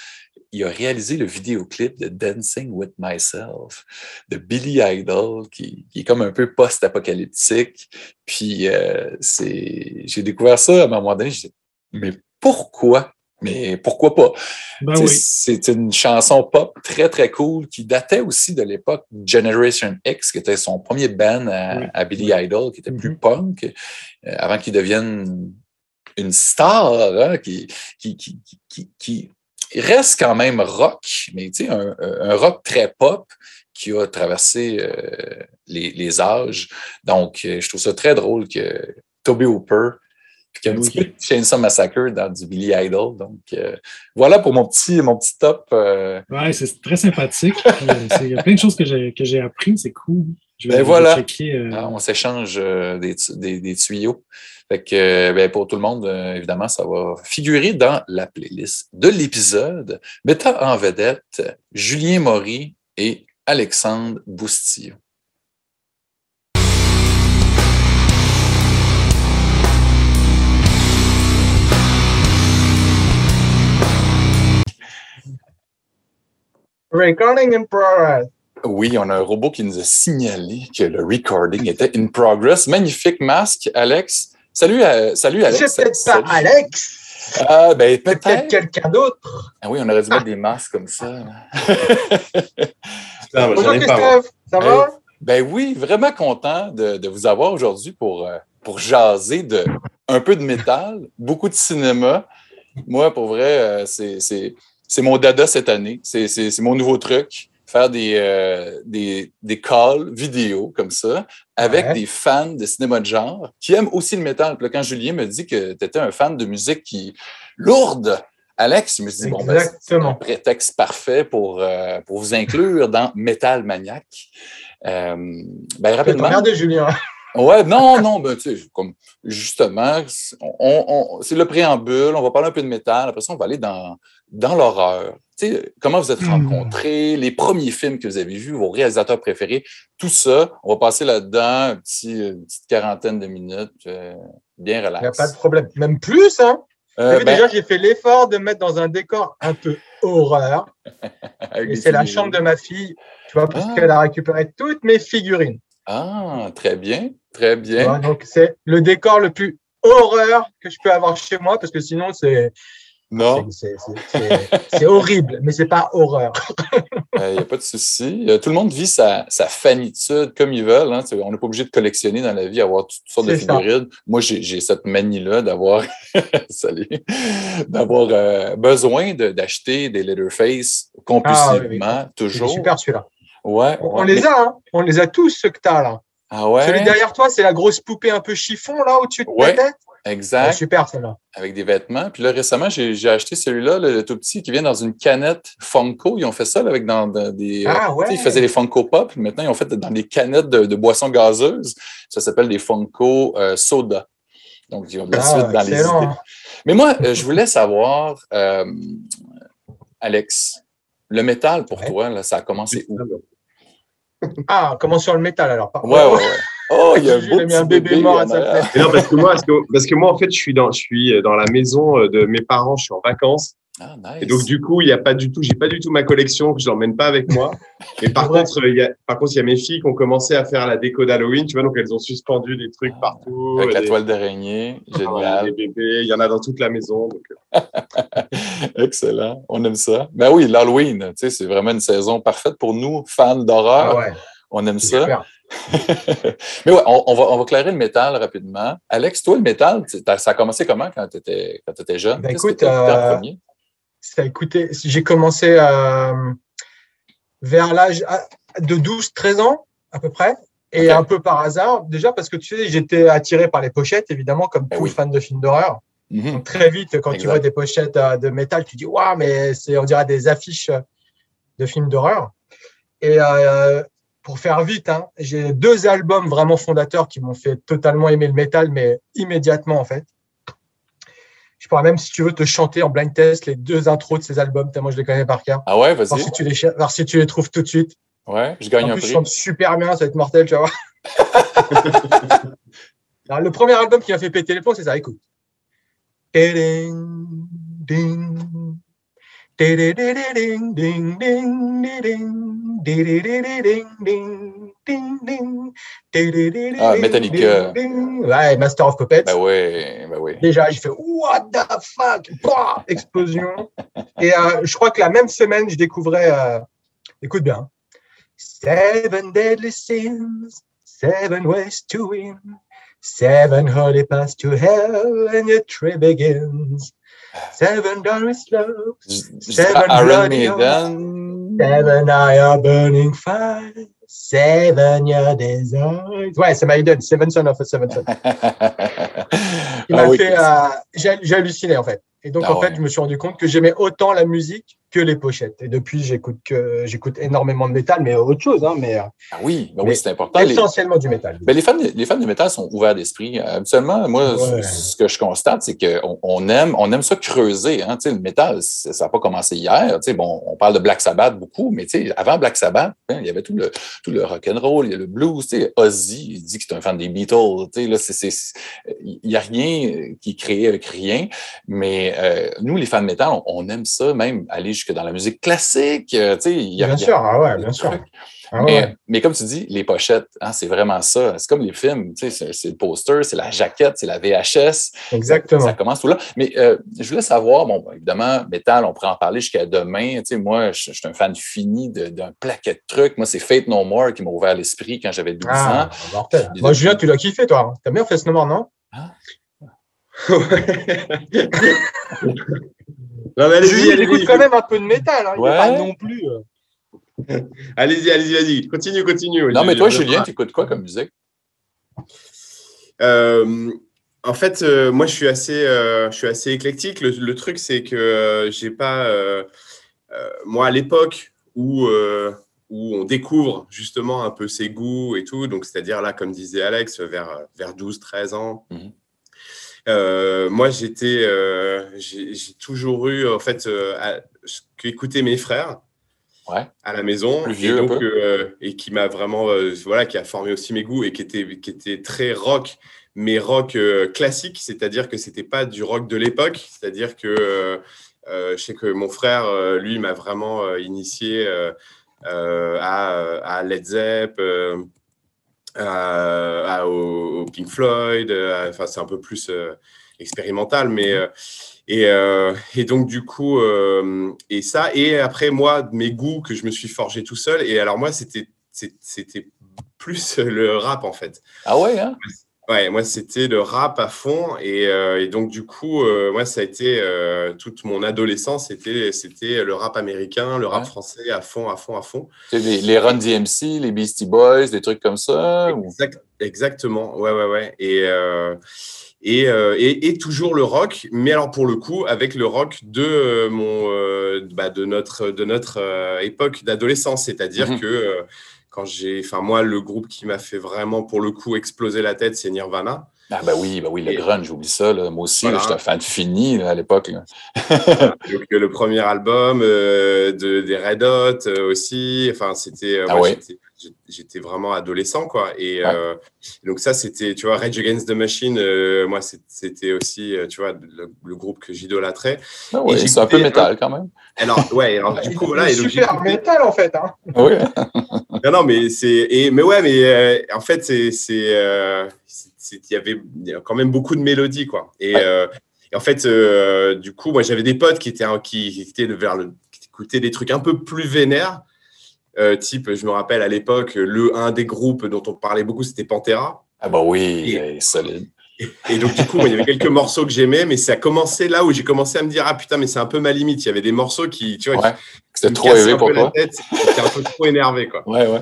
il a réalisé le vidéoclip de Dancing with Myself de Billy Idol, qui, est comme un peu post-apocalyptique. Puis euh, j'ai découvert ça à un moment donné. Je dis, mais pourquoi mais pourquoi pas? Ben oui. C'est une chanson pop très, très cool qui datait aussi de l'époque Generation X, qui était son premier band à, Oui. à Billy Idol, qui était plus Mhm. punk, euh, avant qu'il devienne une star, hein, qui, qui, qui, qui, reste quand même rock, mais tu sais, un, un rock très pop qui a traversé euh, les, les âges. Donc, euh, je trouve ça très drôle que Toby Hooper, puis un [laughs] Oui. petit peu de Chainsaw Massacre dans du Billy Idol. Donc, euh, voilà pour mon petit, mon petit top. euh, Ouais, c'est très sympathique. Euh, Il y a plein de choses que j'ai que j'ai appris, c'est cool. Je vais, Ben voilà. checker, euh, hein, on s'échange euh, des, des, des tuyaux. Fait que, ben, pour tout le monde, évidemment, ça va figurer dans la playlist de l'épisode, mettant en vedette Julien Maury et Alexandre Boustillon. Recording in progress. Oui, on a un robot qui nous a signalé que le recording était in progress. Magnifique masque, Alex. Salut, euh, salut Alex. C'est peut-être Salut. pas Alex. Ah, ben Peut-être peut-être. quelqu'un d'autre. Ah oui, on aurait dû mettre des masques comme ça. Bonjour moi. Christophe, ça va? Ben oui, vraiment content de, de vous avoir aujourd'hui pour, euh, pour jaser de un peu de métal, beaucoup de cinéma. Moi, pour vrai, euh, c'est- c'est mon dada cette année. C'est mon nouveau truc. Faire des, euh, des, des calls vidéo comme ça avec Ouais. des fans de cinéma de genre qui aiment aussi le métal. Puis là, quand Julien me dit que tu étais un fan de musique qui lourde, Alex, je me suis dit, bon, ben, c'est- un prétexte parfait pour, euh, pour vous inclure dans Metal Maniac. Euh, ben, rapidement. Julien. Ouais, non, non, ben, tu sais, comme, justement, c'est- on, on- c'est le préambule, on va parler un peu de métal, après ça, on va aller dans, dans l'horreur. Tu sais, comment vous êtes Hmm. rencontrés, les premiers films que vous avez vus, vos réalisateurs préférés, tout ça, on va passer là-dedans un petit, une petite quarantaine de minutes, euh, bien Il n'y a relax. pas de problème. Même plus, hein? Euh, vu, ben, déjà, j'ai fait l'effort de me mettre dans un décor un peu horreur. [laughs] Et c'est la chambre de ma fille, tu vois, parce Ah. qu'elle a récupéré toutes mes figurines. Ah, très bien, très bien. donc, c'est le décor le plus horreur que je peux avoir chez moi, parce que sinon, c'est Non, c'est- horrible, mais c'est pas horreur. [laughs] il n'y a pas de souci. Euh, tout le monde vit sa, sa fanitude comme ils veulent. hein. On n'est pas obligé de collectionner dans la vie, avoir toutes sortes de ça. figurines. Moi, j'ai cette manie-là d'avoir [laughs] d'avoir euh, besoin de- d'acheter des Letterface compulsivement, Ah, C'est toujours. super celui-là. Ouais, On, ouais. on les a, hein. on les a tous, ceux que tu as là. Ah ouais, Celui derrière toi, c'est la grosse poupée un peu chiffon là au-dessus de Ouais, ta tête? exact. Ouais, super celle-là. avec des vêtements. Puis là, récemment, j'ai j'ai acheté celui-là, le, le tout petit, qui vient dans une canette Funko. Ils ont fait ça là, avec dans, dans des. Ah ouais. Ils faisaient les Funko Pop. puis Maintenant, ils ont fait dans des canettes de, de boissons gazeuses. Ça s'appelle des Funko euh, Soda. Donc, ils ont de la Ah, suite dans les idées. Mais moi, euh, je voulais savoir, euh, Alex, le métal pour Ouais. toi, là, ça a commencé où? Ah, comment sur le métal alors pardon. Ouais, ouais, ouais. [laughs] Oh, il y a un J'ai mis un bébé mort à sa place. Non, parce que moi, parce que, parce que moi, en fait, je suis dans, je suis dans la maison euh, de mes parents, je suis en vacances. Ah, Et donc, du coup, il y a pas du tout, j'ai pas du tout ma collection que je l'emmène pas avec moi. [laughs] Mais par contre, il y a, par contre, il y a mes filles qui ont commencé à faire la déco d'Halloween, tu vois, donc elles ont suspendu des trucs Ah, partout. Avec la toile d'araignée. Ah, Génial. des bébés, il y en a dans toute la maison. Donc, euh, [laughs] Excellent, on aime ça. Ben oui, l'Halloween, tu sais, c'est vraiment une saison parfaite pour nous, fans d'horreur. Ah ouais, On aime ça. super. [laughs] Mais ouais, on, on va, on va clairer le métal rapidement. Alex, toi, le métal, ça a commencé comment quand tu étais, étais jeune? Ben écoute, euh, premier? Ça, écoutez, j'ai commencé euh, vers l'âge ah, de 12-13 ans à peu près. Et un peu par hasard, déjà parce que tu sais, j'étais attiré par les pochettes, évidemment, comme Ben tout oui. fan de films d'horreur. Mhm. Donc, très vite, quand Exact. tu vois des pochettes euh, de métal, tu dis Waouh, mais c'est, on dirait des affiches de films d'horreur. Et euh, pour faire vite, hein, j'ai deux albums vraiment fondateurs qui m'ont fait totalement aimer le métal, mais immédiatement en fait. Je pourrais même, si tu veux, te chanter en blind test les deux intros de ces albums, tellement je les connais par cœur. Ah ouais, vas-y. si, tu les, cher- voir si tu les trouves tout de suite. Ouais, je gagne En un plus, je prix. chante super bien, ça va être mortel, tu vas voir. [laughs] Alors, le premier album qui m'a fait péter les plombs, c'est ça, écoute. Ding, ding, Ah, Metallica. Ouais, Master of Puppets. Ben oui, ben oui. Déjà, j'ai fait What the fuck? Pouah Explosion. Et euh, je crois que la même semaine, je découvrais. euh, écoute bien. Seven deadly sins, seven ways to win, seven holy paths to hell, and your tree begins. Seven je dis Seven Iron Maiden. seven are burning fire, seven your desires. Ouais, c'est Maiden, Seven Son of a Seven Son. [laughs] Il Ah m'a oui. fait, euh, j'ai j'ai halluciné en fait. Et donc Ah en fait, ouais. je me suis rendu compte que j'aimais autant la musique que les pochettes. Et depuis, j'écoute que j'écoute énormément de métal, mais autre chose, hein, mais euh, Ah oui, ben Mais oui, c'est important. Les, essentiellement du métal. ben, les, fans, de- les fans de métal sont ouverts d'esprit. Habituellement, moi, Ouais. ce que je constate, c'est qu'on on aime, on aime ça creuser. Hein. Tu sais, Le métal, ça n'a pas commencé hier. Tu sais, Bon, on parle de Black Sabbath beaucoup, mais tu sais, avant Black Sabbath, hein, il y avait tout le, tout le rock and roll, il y a le blues. tu sais, Ozzy, il dit que c'est un fan des Beatles. Tu sais, là, c'est- c'est- Il n'y a rien qui est créé avec rien. Mais euh, nous, les fans de métal, on, on aime ça, même aller jusque dans la musique classique. euh, tu sais, il y a- Bien sûr, ah ouais, bien sûr. Ah mais, ouais. mais comme tu dis, les pochettes, hein, c'est vraiment ça. C'est comme les films, tu sais, c'est le poster, c'est la jaquette, c'est la VHS. Exactement. Ça commence tout là. Mais euh, je voulais savoir, bon, évidemment, métal, on pourrait en parler jusqu'à demain. Tu sais, moi, je, je suis un fan fini d'un plaquet de trucs. Moi, c'est Fate No More qui m'a ouvert l'esprit quand j'avais 12 Ah, ans. mortel. Moi, Julien, tu l'as kiffé, toi. hein? T'as bien fait ce moment, non? Mais [laughs] [laughs] allez-y, il écoute quand même un peu de métal. Hein. Il Ouais. pas non plus. euh, [laughs] Allez-y, allez-y, vas-y. Continue, continue. Non, mais toi, Je- Julien, tu écoutes quoi comme musique? Euh, en fait, euh, moi, je suis assez, euh, je suis assez éclectique. Le, le truc, c'est que euh, j'ai pas, euh, euh, moi, à l'époque où euh, où on découvre justement un peu ses goûts et tout, donc c'est-à-dire là, comme disait Alex, vers vers 12, 13 ans. Mhm. Euh, moi, j'étais, euh, j'ai toujours eu en fait euh, qu'écoutaient mes frères Ouais. à la maison Plus vieux, donc euh, et qui m'a vraiment voilà qui a formé aussi mes goûts et qui était qui était très rock mais rock classique. C'est-à-dire que c'était pas du rock de l'époque. C'est-à-dire que je sais que mon frère lui m'a vraiment initié à, à Led Zepp à, à- au, au Pink Floyd euh, enfin c'est un peu plus euh, expérimental mais euh, et, euh, et donc, du coup, euh, et ça, et après, moi, mes goûts que je me suis forgé tout seul. Et alors, moi, c'était c'était plus [laughs] le rap, en fait. Ah ouais, hein? Ouais, moi, c'était le rap à fond. Et, euh, et donc, du coup, euh, moi, ça a été euh, toute mon adolescence, c'était c'était le rap américain, le rap Ouais. français à fond, à fond, à fond. Les, les Run DMC, les Beastie Boys, des trucs comme ça? ou- exactement, ouais, ouais, ouais. Et, euh, et, euh, et, et toujours le rock, mais alors pour le coup, avec le rock de, euh, mon, euh, bah, de notre, de notre euh, époque d'adolescence. C'est-à-dire Mhm. que euh, quand j'ai. Enfin, moi, le groupe qui m'a fait vraiment, pour le coup, exploser la tête, c'est Nirvana. Ah ben oui, ben oui, le grunge, j'oublie ça. Là. Moi aussi, Voilà. là, j'étais un fan fini là, à l'époque. [laughs] Donc, euh, le premier album euh, de, des Red Hot euh, aussi. Enfin, c'était. euh, Ah ouais. J'étais- vraiment adolescent, quoi. Et Ouais. euh, donc, ça, c'était, tu vois, Rage Against the Machine, euh, moi, c'était aussi, euh, tu vois, le, le groupe que j'idolâtrais. Ah ouais, c'est un peu métal quand même. Alors, ouais, alors, du coup, voilà. Et donc, super métal, en fait. Hein. Oui. Non, non, mais c'est. et- Mais ouais, mais euh, en fait, c'est. euh, Il y avait quand même beaucoup de mélodies, quoi. Et, Ouais. euh, et en fait, euh, du coup, moi, j'avais des potes qui étaient, qui, qui étaient vers le. qui écoutaient des trucs un peu plus vénères. Euh, type, je me rappelle à l'époque, le un des groupes dont on parlait beaucoup, c'était Pantera. Ah ben oui, Et- solide. Et donc, du coup, il y avait quelques [laughs] morceaux que j'aimais, mais ça a commencé là où j'ai commencé à me dire, ah putain, mais c'est un peu ma limite. Il y avait des morceaux qui, tu vois, Ouais. C'était trop élevé pour toi. J'étais un peu trop énervé, quoi. [laughs] Ouais, ouais.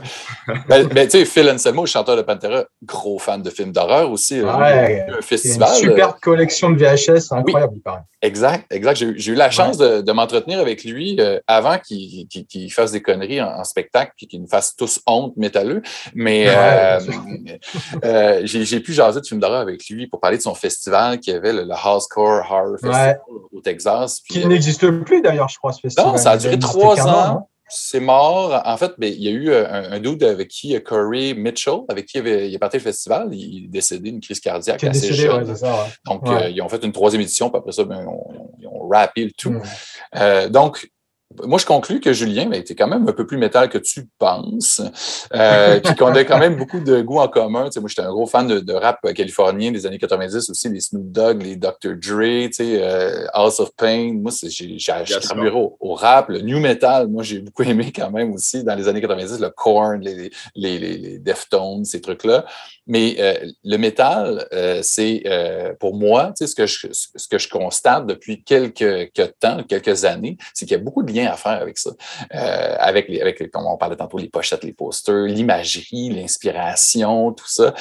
ben, ben, tu sais, Phil Anselmo, chanteur de Pantera, gros fan de films d'horreur aussi. euh, Ouais, un C'est une festival. euh, super collection de VHS, incroyable, il paraît. Exact, exact. J'ai eu- la chance de, de m'entretenir avec lui euh, avant qu'il fasse des conneries en, en spectacle puis qu'il nous fasse tous honte métalleux. Mais Ouais, euh, [laughs] euh, j'ai pu jaser de films d'horreur avec lui pour parler de son festival qui avait le, le Housecore Horror Festival au Texas. Qui euh, n'existe plus, d'ailleurs, je crois, ce festival. non, ça a duré existait trois qu'un ans. non C'est mort. En fait, ben, il y a eu euh, un, un dude avec qui, euh, Corey Mitchell, avec qui il, avait- il est parti au festival. Il est décédé d'une crise cardiaque assez décédé, jeune. c'est ça. ouais. Donc, Ouais. euh, ils ont fait une troisième édition, puis après ça, ben, on- ils ont rappé le tout. Mm. Euh, donc, moi, je conclus que Julien ben, était quand même un peu plus métal que tu penses, euh, puis qu'on a quand même beaucoup de goûts en commun. Tu sais, moi, j'étais un gros fan de, rap californien des années 90 aussi, les Snoop Dogg, les Dr. Dre, euh, House of Pain. Moi, j'ai carburé au, au, rap, le new metal. Moi, j'ai beaucoup aimé quand même aussi dans les années 90, le Korn, les, les, les Deftones, ces trucs-là. Mais euh, le métal, euh, c'est pour moi, ce que, je, ce que je constate depuis quelques, temps, quelques années, c'est qu'il y a beaucoup de liens à faire avec ça. avec, les, avec, comme on parlait tantôt, les pochettes, les posters, l'imagerie, l'inspiration, tout ça.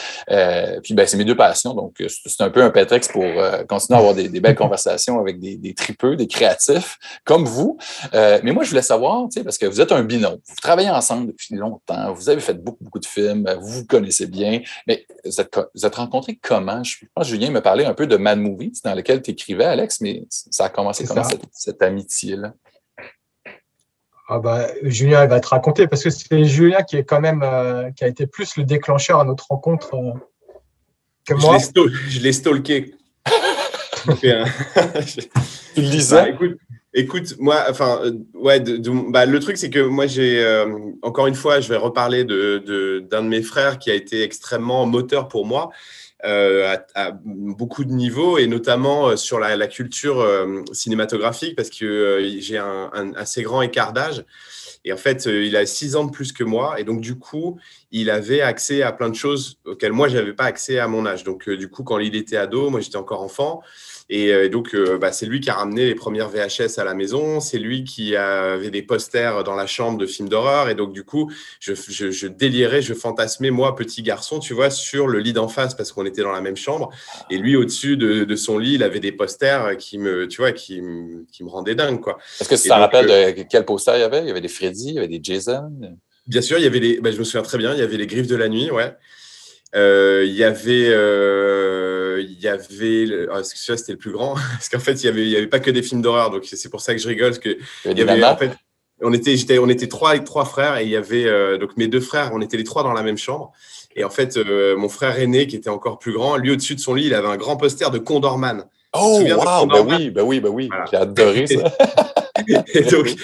puis, ben, c'est mes deux passions. Donc, c'est un peu un prétexte pour continuer à avoir des, belles conversations avec des, des, tripeux, des créatifs comme vous. mais moi, je voulais savoir, parce que vous êtes un binôme, vous travaillez ensemble depuis longtemps, vous avez fait beaucoup, beaucoup de films, vous vous connaissez bien. Mais vous êtes, vous êtes rencontrés comment? Je pense que Julien me parlait un peu de Mad Movies dans lequel tu écrivais, Alex, mais ça a commencé comment cette, amitié-là? Ah bah, Julien, il va te raconter parce que c'est Julien qui est quand même euh, qui a été plus le déclencheur à notre rencontre euh, que moi. Je l'ai stalké. [laughs] tu le? Bah, écoute, Écoute, moi, enfin, euh, ouais, bah, le truc, c'est que moi, j'ai, euh, encore une fois, je vais reparler de, d'un de, mes frères qui a été extrêmement moteur pour moi euh, à, beaucoup de niveaux et notamment sur la, culture cinématographique parce que j'ai un, assez grand écart d'âge. Et en fait, il a six ans de plus que moi. Et donc, du coup, il avait accès à plein de choses auxquelles moi, je n'avais pas accès à mon âge. Donc, du coup, quand il était ado, moi, j'étais encore enfant. Et euh, donc, euh, bah, c'est lui qui a ramené les premières VHS à la maison. C'est lui qui avait des posters dans la chambre de films d'horreur. Et donc, du coup, je, je, délirais, je fantasmais, moi, petit garçon, tu vois, sur le lit d'en face parce qu'on était dans la même chambre. Et lui, au-dessus de, son lit, il avait des posters qui me, tu vois, qui, qui me rendaient dingue, quoi. Est-ce que ça rappelle euh, de quel poster il y avait? Il y avait des Freddy, il y avait des Jason? Bien sûr, il y avait les, bah, je me souviens très bien, il y avait les Griffes de la nuit, ouais. il y avait il y avait, le... Ah, c'était le plus grand, [laughs] parce qu'en fait, il n'y avait, y avait pas que des films d'horreur, donc c'est pour ça que je rigole, parce que il y avait, en fait, on était, j'étais, on était trois avec trois frères, et il y avait, euh, donc mes deux frères, on était les trois dans la même chambre, et en fait, euh, mon frère aîné, qui était encore plus grand, lui, au-dessus de son lit, il avait un grand poster de Condorman. Oh, wow, bah oui, bah oui, bah oui, j'ai adoré ça. [laughs] donc,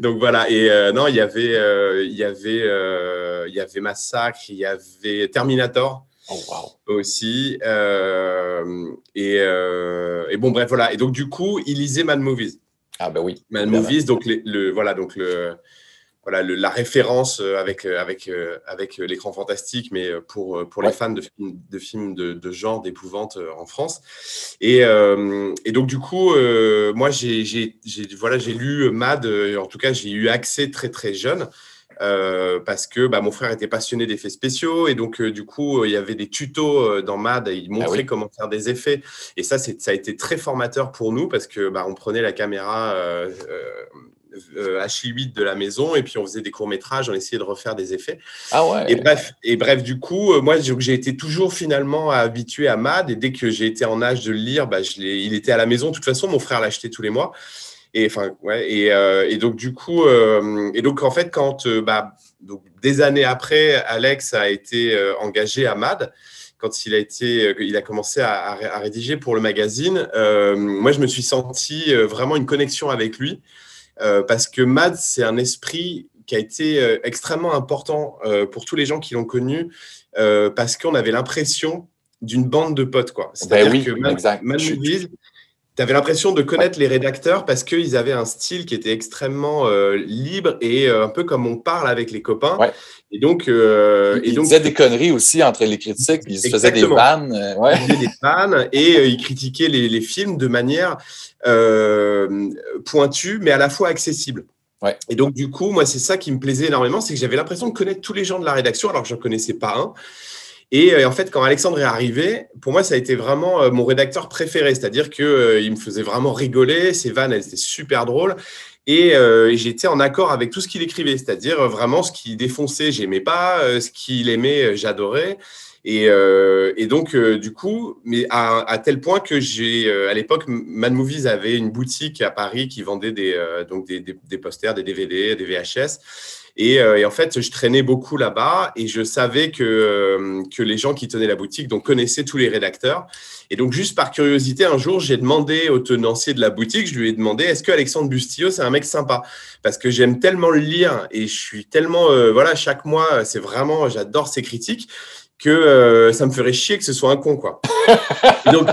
donc, voilà, et euh, non, il y avait, il y avait, il y avait Massacre, il y avait Terminator. Oh, wow. Aussi. Euh, et, euh, et, bon, bref, voilà. Et donc, du coup, il lisait Mad Movies. Ah, bah oui. Mad Movies, donc, le, voilà, donc le, voilà, le, la référence avec, avec, avec l'écran fantastique, mais pour, pour les fans de films de, films de, de genre, d'épouvante en France. Et, et, donc, du coup, moi, j'ai voilà, lu Mad, en tout cas, j'ai eu accès très, très jeune. Euh, parce que bah, mon frère était passionné d'effets spéciaux et donc euh, du coup il y avait des tutos euh, dans MAD, il ah montrait comment faire des effets et ça ça a été très formateur pour nous parce que bah, on prenait la caméra H8 de la maison et puis on faisait des courts métrages, on essayait de refaire des effets. Ah ouais. Et bref, et bref du coup moi j'ai été toujours finalement habitué à MAD et dès que j'ai été en âge de le lire, bah, je il était à la maison. De toute façon mon frère l'achetait tous les mois. Et, enfin, ouais, et, euh, et, donc, du coup, euh, et donc, en fait, quand euh, bah, donc, des années après, Alex a été engagé à MAD, quand il a, été, il a commencé à, à rédiger pour le magazine, moi, je me suis senti vraiment une connexion avec lui parce que MAD, c'est un esprit qui a été extrêmement important pour tous les gens qui l'ont connu parce qu'on avait l'impression d'une bande de potes. Ben C'est-à-dire oui, que Mad, Mad Movies, tu avais l'impression de connaître les rédacteurs parce qu'ils avaient un style qui était extrêmement euh, libre et euh, un peu comme on parle avec les copains. Et donc, euh, ils, et donc, disaient des conneries aussi entre les critiques, ils se faisaient des vannes. ouais. Ils faisaient des vannes et ils critiquaient les, les, films de manière pointue, mais à la fois accessible. Ouais. Et donc, du coup, moi, c'est ça qui me plaisait énormément, c'est que j'avais l'impression de connaître tous les gens de la rédaction, alors que je ne connaissais pas un. Et euh, en fait, quand Alexandre est arrivé, pour moi, ça a été vraiment euh, mon rédacteur préféré. C'est-à-dire qu'il euh, me faisait vraiment rigoler. Ses vannes, elles étaient super drôles. Et, j'étais en accord avec tout ce qu'il écrivait. C'est-à-dire vraiment ce qu'il défonçait, j'aimais pas. ce qu'il aimait, j'adorais. Et, et donc, du coup, mais à, tel point que j'ai, à l'époque, Mad Movies avait une boutique à Paris qui vendait donc des, des, posters, des DVD, des VHS. Et, et, en fait, je traînais beaucoup là-bas et je savais que, que les gens qui tenaient la boutique donc, connaissaient tous les rédacteurs. Et donc, juste par curiosité, un jour, j'ai demandé au tenancier de la boutique, je lui ai demandé est-ce que Alexandre Bustillo, c'est un mec sympa? Parce que j'aime tellement le lire et je suis tellement, voilà, chaque mois, c'est vraiment, j'adore ses critiques que euh, ça me ferait chier que ce soit un con, quoi. [laughs] donc,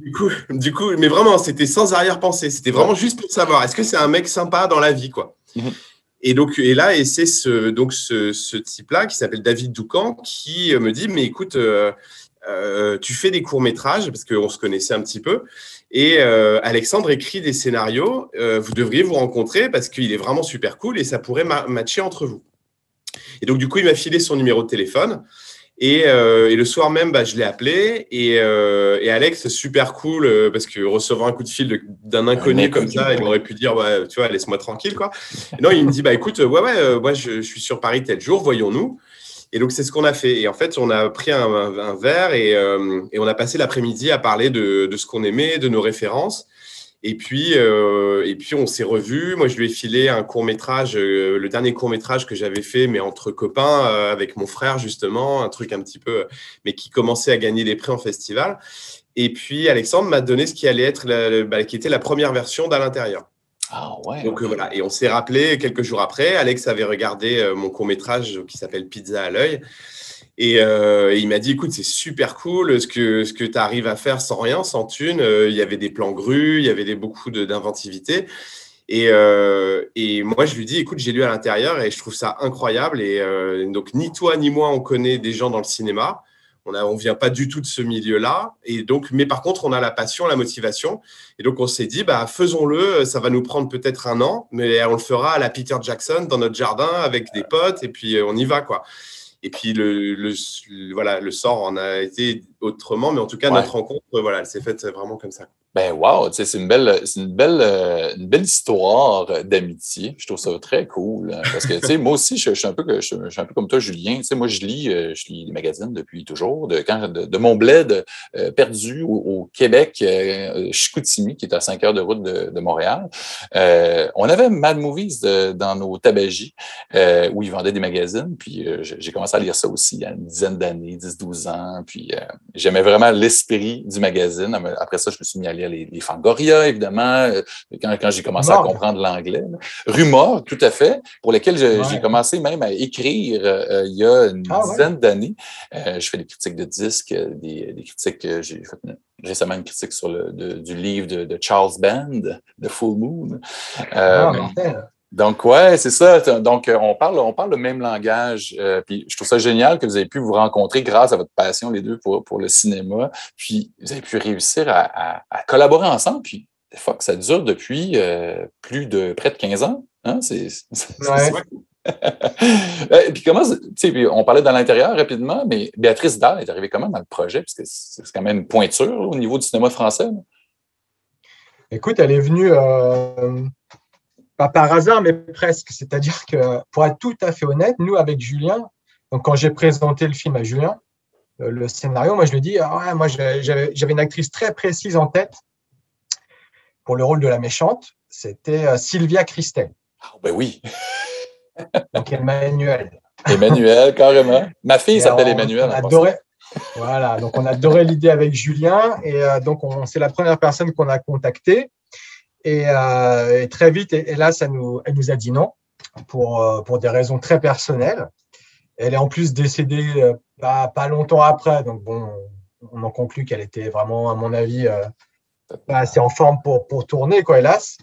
du, coup, du, coup, mais vraiment, c'était sans arrière-pensée. C'était vraiment juste pour savoir, est-ce que c'est un mec sympa dans la vie, quoi? Et donc, et là, et c'est ce, donc ce, ce type-là qui s'appelle David Doucan qui me dit, mais écoute, euh, euh, tu fais des courts métrages parce qu'on se connaissait un petit peu. Et Alexandre écrit des scénarios. vous devriez vous rencontrer parce qu'il est vraiment super cool et ça pourrait matcher entre vous. Et donc, du coup, il m'a filé son numéro de téléphone. Et, euh, et, le soir même, bah, je l'ai appelé et, euh, et, Alex, super cool euh, parce que recevoir un coup de fil d'un inconnu comme ça, il aurait pu dire, tu vois, laisse-moi tranquille, quoi. non, il me dit, bah écoute, ouais, ouais, moi je, je, suis sur Paris tel jour, voyons-nous. Et donc c'est ce qu'on a fait. Et en fait, on a pris un, un, verre et, et, on a passé l'après-midi à parler de, de ce qu'on aimait, de nos références. Et puis, euh, et puis on s'est revus. Moi, je lui ai filé un court métrage, euh, le dernier court métrage que j'avais fait, mais entre copains, euh, avec mon frère justement, un truc un petit peu, mais qui commençait à gagner des prix en festival. Et puis Alexandre m'a donné ce qui allait être, la, bah, qui était la première version d'à l'intérieur. Ah ouais. Donc voilà. Et on s'est rappelé quelques jours après. Alex avait regardé mon court métrage qui s'appelle Pizza à l'œil. Euh, et, il m'a dit, écoute, c'est super cool ce que, ce que tu arrives à faire sans rien, sans thune. Euh, il y avait des plans grues, il y avait des, beaucoup d'inventivité. Et, euh, et, moi, je lui dis, écoute, j'ai lu à l'intérieur et je trouve ça incroyable. Et donc, ni toi ni moi, on connaît des gens dans le cinéma. On ne on vient pas du tout de ce milieu-là. Et donc, mais par contre, on a la passion, la motivation. Et donc, on s'est dit, bah, faisons-le. Ça va nous prendre peut-être un an, mais on le fera à la Peter Jackson dans notre jardin avec des potes. Et puis, on y va, quoi. Et puis le, le, voilà, le sort en a été autrement, mais en tout cas, notre rencontre, voilà, elle s'est faite vraiment comme ça. Ben wow, c'est une belle, c'est une belle, euh, une belle histoire d'amitié. Je trouve ça très cool. Hein, parce que tu sais, moi aussi, je, suis un peu, je, je, suis un peu comme toi, Julien. Tu sais, moi, je lis, euh, je lis les magazines depuis toujours. De, quand, de, mon bled euh, perdu au, Québec, euh, Chicoutimi, qui est à 5 heures de route de, de Montréal, on avait Mad Movies dans nos tabagies où ils vendaient des magazines. Puis j'ai commencé à lire ça aussi il y a une dizaine d'années, 10-12 ans. Puis j'aimais vraiment l'esprit du magazine. Après ça, je me suis mis à les, les Fangoria, évidemment, euh, quand, quand j'ai commencé à comprendre l'anglais. Rumor, tout à fait, pour lesquels j'ai commencé même à écrire euh, il y a une ah, dizaine d'années. Euh, je fais des critiques de disques, des, des critiques, j'ai fait récemment une critique sur le, du livre de, Charles Band, The Full Moon. Ah, donc, ouais, c'est ça. Donc, euh, on parle, on parle le même langage. Euh, puis, je trouve ça génial que vous avez pu vous rencontrer grâce à votre passion, les deux, pour, pour le cinéma. Puis, vous avez pu réussir à, à, collaborer ensemble. Puis, des fois que ça dure depuis euh, plus de près de 15 ans. Hein? C'est ouais. [laughs] Puis comment, tu sais, on parlait dans l'intérieur rapidement, mais Béatrice Dahl est arrivée comment dans le projet? Parce que c'est quand même une pointure au niveau du cinéma français. Écoute, elle est venue pas par hasard, mais presque. C'est-à-dire que, pour être tout à fait honnête, nous, avec Julien, donc quand j'ai présenté le film à Julien, euh, le scénario, moi, je lui dis, ah, moi, j'avais une actrice très précise en tête pour le rôle de la méchante. C'était euh, Sylvia Christel. Ah, ben oui. [laughs] donc, Emmanuel. Emmanuel, carrément. Ma fille s'appelle Emmanuel. On adorait, voilà, donc on adorait l'idée avec Julien et euh, donc c'est la première personne qu'on a contactée. Euh, et, très vite, et, elle nous a dit non pour, euh, pour des raisons très personnelles. Elle est en plus décédée euh, pas, pas longtemps après, donc bon, on en conclut qu'elle était vraiment, à mon avis, pas assez en forme pour, pour tourner, quoi, hélas.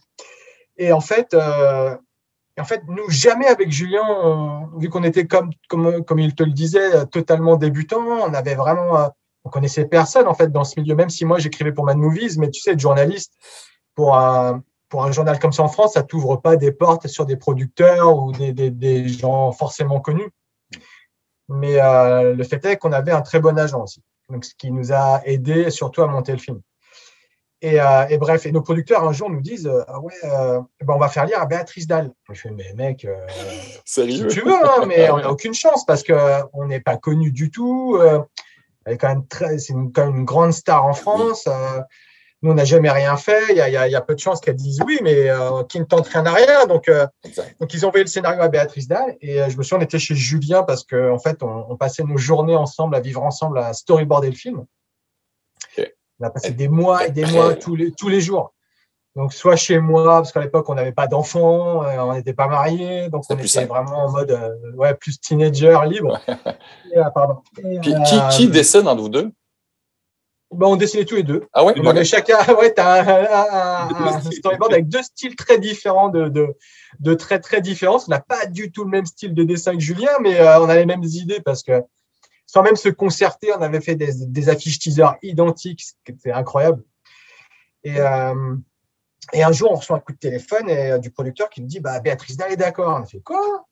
Et en fait, en fait, nous, jamais avec Julien, vu qu'on était comme, comme, comme il te le disait, totalement débutant, on avait vraiment, on connaissait personne en fait dans ce milieu, même si moi j'écrivais pour Mad Movies, mais tu sais, être journaliste, pour un, pour un journal comme ça en France, ça t'ouvre pas des portes sur des producteurs ou des, des, des gens forcément connus. Mais euh, le fait est qu'on avait un très bon agent aussi, donc ce qui nous a aidé surtout à monter le film. Et, euh, et, bref, et nos producteurs un jour nous disent ah ouais, euh, ben on va faire lire à Béatrice Dalle. Je fais mais mec, si tu veux, hein, mais on n'a aucune chance parce que on n'est pas connu du tout. elle est quand même très, c'est quand même une grande star en France. Nous, on n'a jamais rien fait. Il y a, y, a, y a, peu de chances qu'elle dise oui, mais qui ne tente rien à rien. Donc, donc ils ont envoyé le scénario à Béatrice Dalle et je me souviens, on était chez Julien parce qu'en en fait, on, on, passait nos journées ensemble à vivre ensemble à storyboarder le film. On a passé des mois et des mois tous les, tous les jours. Donc, soit chez moi, parce qu'à l'époque, on n'avait pas d'enfants, euh, on n'était pas mariés, donc on était simple. vraiment en mode euh, ouais, plus teenager, libre. et, euh, pardon. Et, Puis, qui, qui dessine entre vous deux? Ben, On dessinait tous les deux. Ah ouais, okay. chacun, [laughs] ouais, tu as un, un, un, [laughs] storyboard avec deux styles très différents, de, de, de très très différents. On n'a pas du tout le même style de dessin que Julien, mais euh, on a les mêmes idées parce que sans même se concerter, on avait fait des, des affiches teaser identiques, c'était incroyable. Et, euh, et, un jour, on reçoit un coup de téléphone et, euh, du producteur qui me dit bah, Béatrice Dalle est d'accord. On a fait quoi?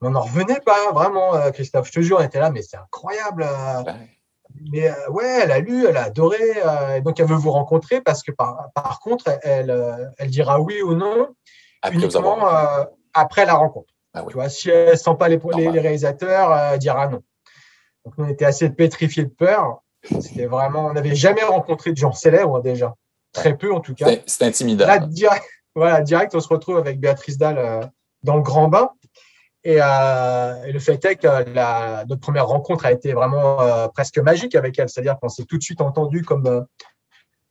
On n'en revenait pas, vraiment, Christophe. Je te jure, on était là, mais c'est incroyable. Mais euh, ouais, elle a lu, elle a adoré. Euh, donc, elle veut vous rencontrer parce que par, par contre, elle, elle dira oui ou non après uniquement après la rencontre. Ah oui. Tu vois, si elle ne sent pas les, les, les réalisateurs, elle dira non. Donc, on était assez pétrifiés de peur. C'était vraiment, on n'avait jamais rencontré de gens célèbres déjà. Très peu, en tout cas. C'est intimidant. Là, direct, [laughs] voilà, direct, on se retrouve avec Béatrice Dalle euh, dans le grand bain. Et, euh, et, le fait est que la, notre première rencontre a été vraiment euh, presque magique avec elle. C'est-à-dire qu'on s'est tout de suite entendu comme, euh,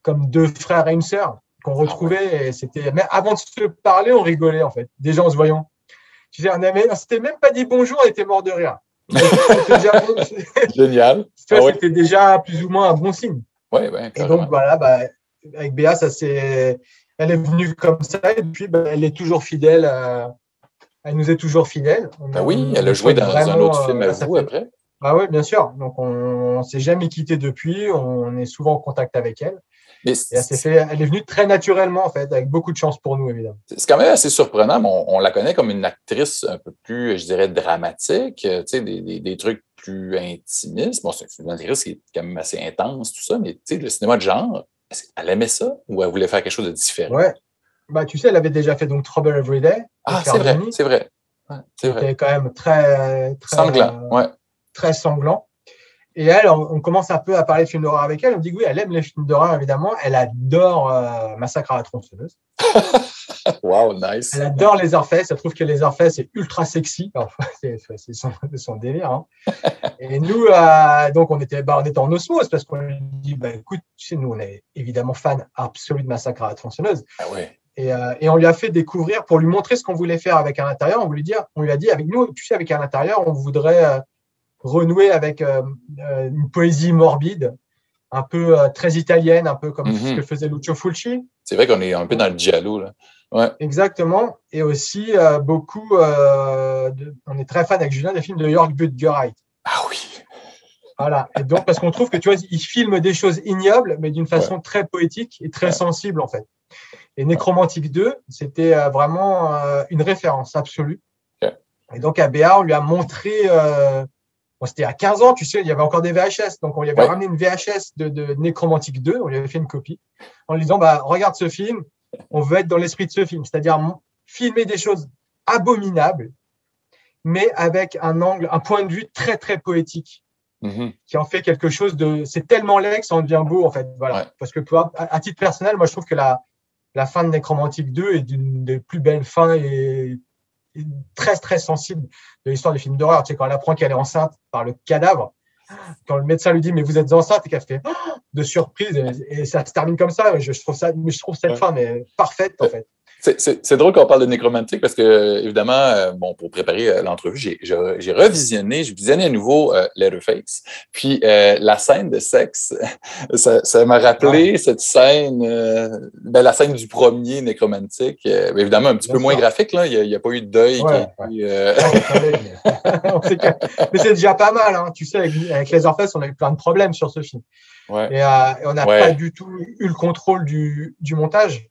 comme deux frères et une sœur qu'on retrouvait. Et c'était, mais avant de se parler, on rigolait, en fait, déjà en se voyant. Tu sais, on s'était même pas dit bonjour, on était mort de rire. [laughs] déjà, Génial. C'était ah ouais. déjà plus ou moins un bon signe. Ouais, ouais, et donc, voilà, bah, avec Béa, ça c'est, elle est venue comme ça et puis bah, elle est toujours fidèle. À... Elle nous est toujours fidèle. On bah oui, elle a joué dans vraiment, un autre film à vous fait... après. Ah oui, bien sûr. Donc on, ne s'est jamais quitté depuis. On est souvent en contact avec elle. Mais et elle, fait, elle est venue très naturellement, en fait, avec beaucoup de chance pour nous, évidemment. C'est quand même assez surprenant, on, on, la connaît comme une actrice un peu plus, je dirais, dramatique, tu sais, des, des, des, trucs plus intimistes. Bon, c'est une actrice qui est quand même assez intense, tout ça, mais tu sais, le cinéma de genre, elle aimait ça ou elle voulait faire quelque chose de différent? Ouais. Bah, tu sais, elle avait déjà fait donc Trouble Every Day. Ah, c'est vrai, c'est vrai. Ouais, c'est vrai. C'était quand même très, très sanglant. Euh, ouais. Très sanglant. Et elle, on, on, commence un peu à parler de films d'horreur avec elle. On dit que oui, elle aime les films d'horreur, évidemment. Elle adore euh, Massacre à la tronçonneuse. [laughs] wow, nice. Elle adore les Orfesses. Elle trouve que les Orfesses, c'est ultra sexy. [laughs] Enfin, c'est son, son, délire. Hein. [laughs] Et nous, euh, donc, on était, bah, on était en osmose parce qu'on lui dit, bah, écoute, tu sais, nous, on est évidemment fans absolus de Massacre à la tronçonneuse. Ah ouais. Et, euh, et, on lui a fait découvrir, pour lui montrer ce qu'on voulait faire avec un intérieur, on voulait dire, on lui a dit, avec nous, tu sais, avec un intérieur, on voudrait euh, renouer avec euh, une poésie morbide, un peu très italienne, un peu comme Mhm. mm -hmm. ce que faisait Lucio Fulci. C'est vrai qu'on est un peu dans le giallo, là. Ouais. Exactement. Et aussi, beaucoup, de, on est très fan avec Julien des films de Jörg Buttgereit. Ah oui. Voilà. Et donc, parce qu'on trouve que, tu vois, il filme des choses ignobles, mais d'une façon ouais. très poétique et très ouais. sensible, en fait. Et Nécromantique 2, c'était vraiment une référence absolue. Okay. Et donc, à BA, on lui a montré, euh, bon, c'était à 15 ans, tu sais, il y avait encore des VHS. Donc, on lui avait ouais. ramené une VHS de, de, Nécromantique 2, on lui avait fait une copie, en lui disant, bah, regarde ce film, on veut être dans l'esprit de ce film, c'est-à-dire filmer des choses abominables, mais avec un angle, un point de vue très, très poétique. Mm -hmm. qui en fait quelque chose de. C'est tellement laid que ça en devient beau, en fait. Voilà. Ouais. Parce que, à, à, titre personnel, moi, je trouve que la, la fin de Nécromantique 2 est d'une des plus belles fins et, et très, très sensible de l'histoire du film d'horreur. Tu sais, quand elle apprend qu'elle est enceinte par le cadavre, quand le médecin lui dit, mais vous êtes enceinte, et qu'elle fait oh! de surprise, et, et, ça se termine comme ça. Je, je trouve, ça, je trouve cette ouais. fin mais parfaite, en fait. C'est drôle qu'on parle de nécromantique parce que, évidemment, euh, bon, pour préparer euh, l'entrevue, j'ai revisionné, j'ai visionné à nouveau euh, Letterface. Puis la scène de sexe, [laughs] ça m'a rappelé ouais. cette scène, ben, la scène du premier nécromantique. Ben, évidemment, un petit Bien peu sûr. moins graphique, là. Il n'y a, a, pas eu de deuil. Ouais, qui, [laughs] [laughs] mais c'est déjà pas mal, hein. Tu sais, avec, avec les Orpheus, on a eu plein de problèmes sur ce film. Et, et, on n'a pas du tout eu le contrôle du, du montage.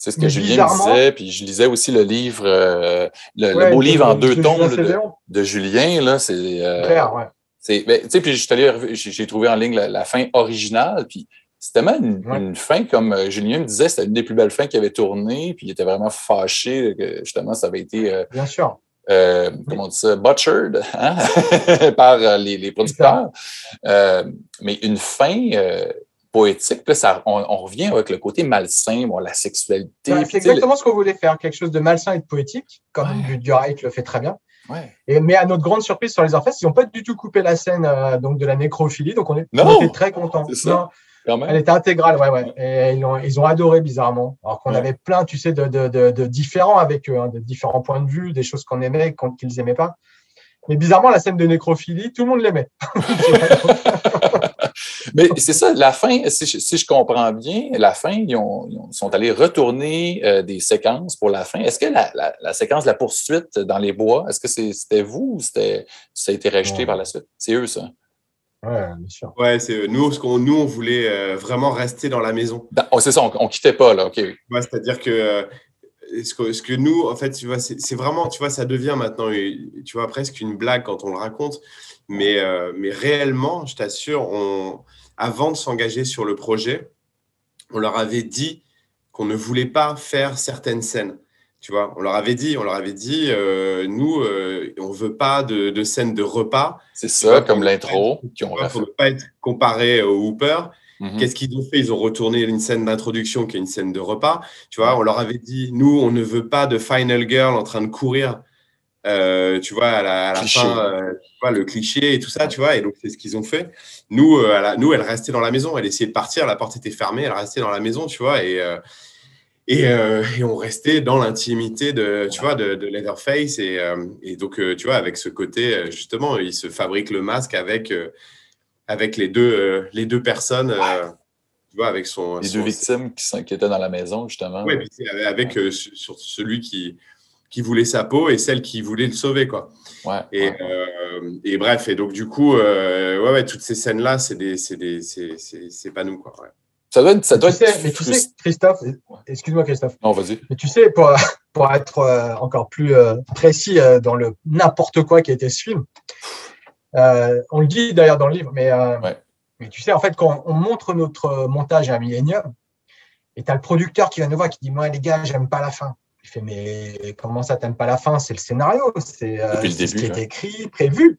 C'est ce que Julien me disait, puis je lisais aussi le livre, euh, le, ouais, le, beau livre en deux tomes de, de, Julien, là, c'est... Euh, ouais. C'est, ben, tu sais, puis j'ai trouvé en ligne la, la, fin originale, puis C'est tellement une, fin, comme euh, Julien me disait, c'était une des plus belles fins qu'il avait tourné, puis il était vraiment fâché que justement ça avait été. Euh, Bien sûr. Euh, comment on dit ça, butchered hein, [laughs] par les, producteurs. mais une fin poétique, ça, on, revient avec le côté malsain, la sexualité. c'est exactement ce qu'on voulait faire, quelque chose de malsain et de poétique, comme ouais. Duraik le fait très bien. Et, mais à notre grande surprise sur les Orphèses, ils n'ont pas du tout coupé la scène donc de la nécrophilie, donc on, est, était très contents. Elle était intégrale, ouais, ouais. Et ils ont, ils ont adoré bizarrement. Alors qu'on avait plein, tu sais, de, de, de, différents avec eux, hein, de différents points de vue, des choses qu'on aimait, qu'ils n'aimaient pas. Mais bizarrement, la scène de nécrophilie, tout le monde l'aimait. [laughs] Mais c'est ça, la fin, si je, comprends bien, la fin, ils, sont allés retourner euh, des séquences pour la fin. Est-ce que la, la, séquence de la poursuite dans les bois, est-ce que c'était vous ou ça a été rajouté par la suite? C'est eux, ça? Ouais, bien sûr. Ouais, c'est nous, ce qu'on, nous, on voulait euh, vraiment rester dans la maison. Oh, c'est ça, on, ne quittait pas, là, OK. Ouais, c'est-à-dire que, euh, ce que, ce que nous, en fait, tu vois, c'est, vraiment, tu vois, ça devient maintenant, tu vois, presque une blague quand on le raconte. Mais, euh, mais réellement, je t'assure, on, avant de s'engager sur le projet, on leur avait dit qu'on ne voulait pas faire certaines scènes. Tu vois, on leur avait dit, on leur avait dit, euh, nous, euh, on veut pas de, de scène de repas. C'est ça, comme l'intro. Pour ne pas être comparé au Hooper. Mhm. Qu'est-ce qu'ils ont fait? Ils ont retourné une scène d'introduction qui est une scène de repas. Tu vois, on leur avait dit, nous, on ne veut pas de final girl en train de courir. Euh, tu vois, à la, fin, euh, tu vois, le cliché et tout ça, tu vois, et donc c'est ce qu'ils ont fait. Nous, euh, nous, elle restait dans la maison, elle essayait de partir, la porte était fermée, elle restait dans la maison, tu vois, et, et, on restait dans l'intimité de, tu vois, de, de Leatherface. Et, et, donc, tu vois, avec ce côté, justement, il se fabrique le masque avec, avec les, deux, les deux personnes. tu vois, avec son. Les deux victimes qui, sont, qui, étaient dans la maison, justement. Oui, avec sur celui qui, qui voulait sa peau et celle qui voulait le sauver, quoi. Ouais, et, et, bref, et donc, du coup, ouais, ouais, toutes ces scènes-là, c'est pas nous, quoi. Ouais. Ça doit être. Ça doit tu sais, mais tu sais, Christophe, excuse-moi, Christophe. Non, vas-y. Mais tu sais, pour, pour être euh, encore plus euh, précis euh, dans le n'importe quoi qui a été ce film, on le dit d'ailleurs dans le livre, mais, mais tu sais, en fait, quand on montre notre montage à Millennium, et tu as le producteur qui vient nous voir qui dit Moi, les gars, j'aime pas la fin. Il fait Mais comment ça, t'aimes pas la fin? C'est le scénario, c'est ce qui est écrit, prévu.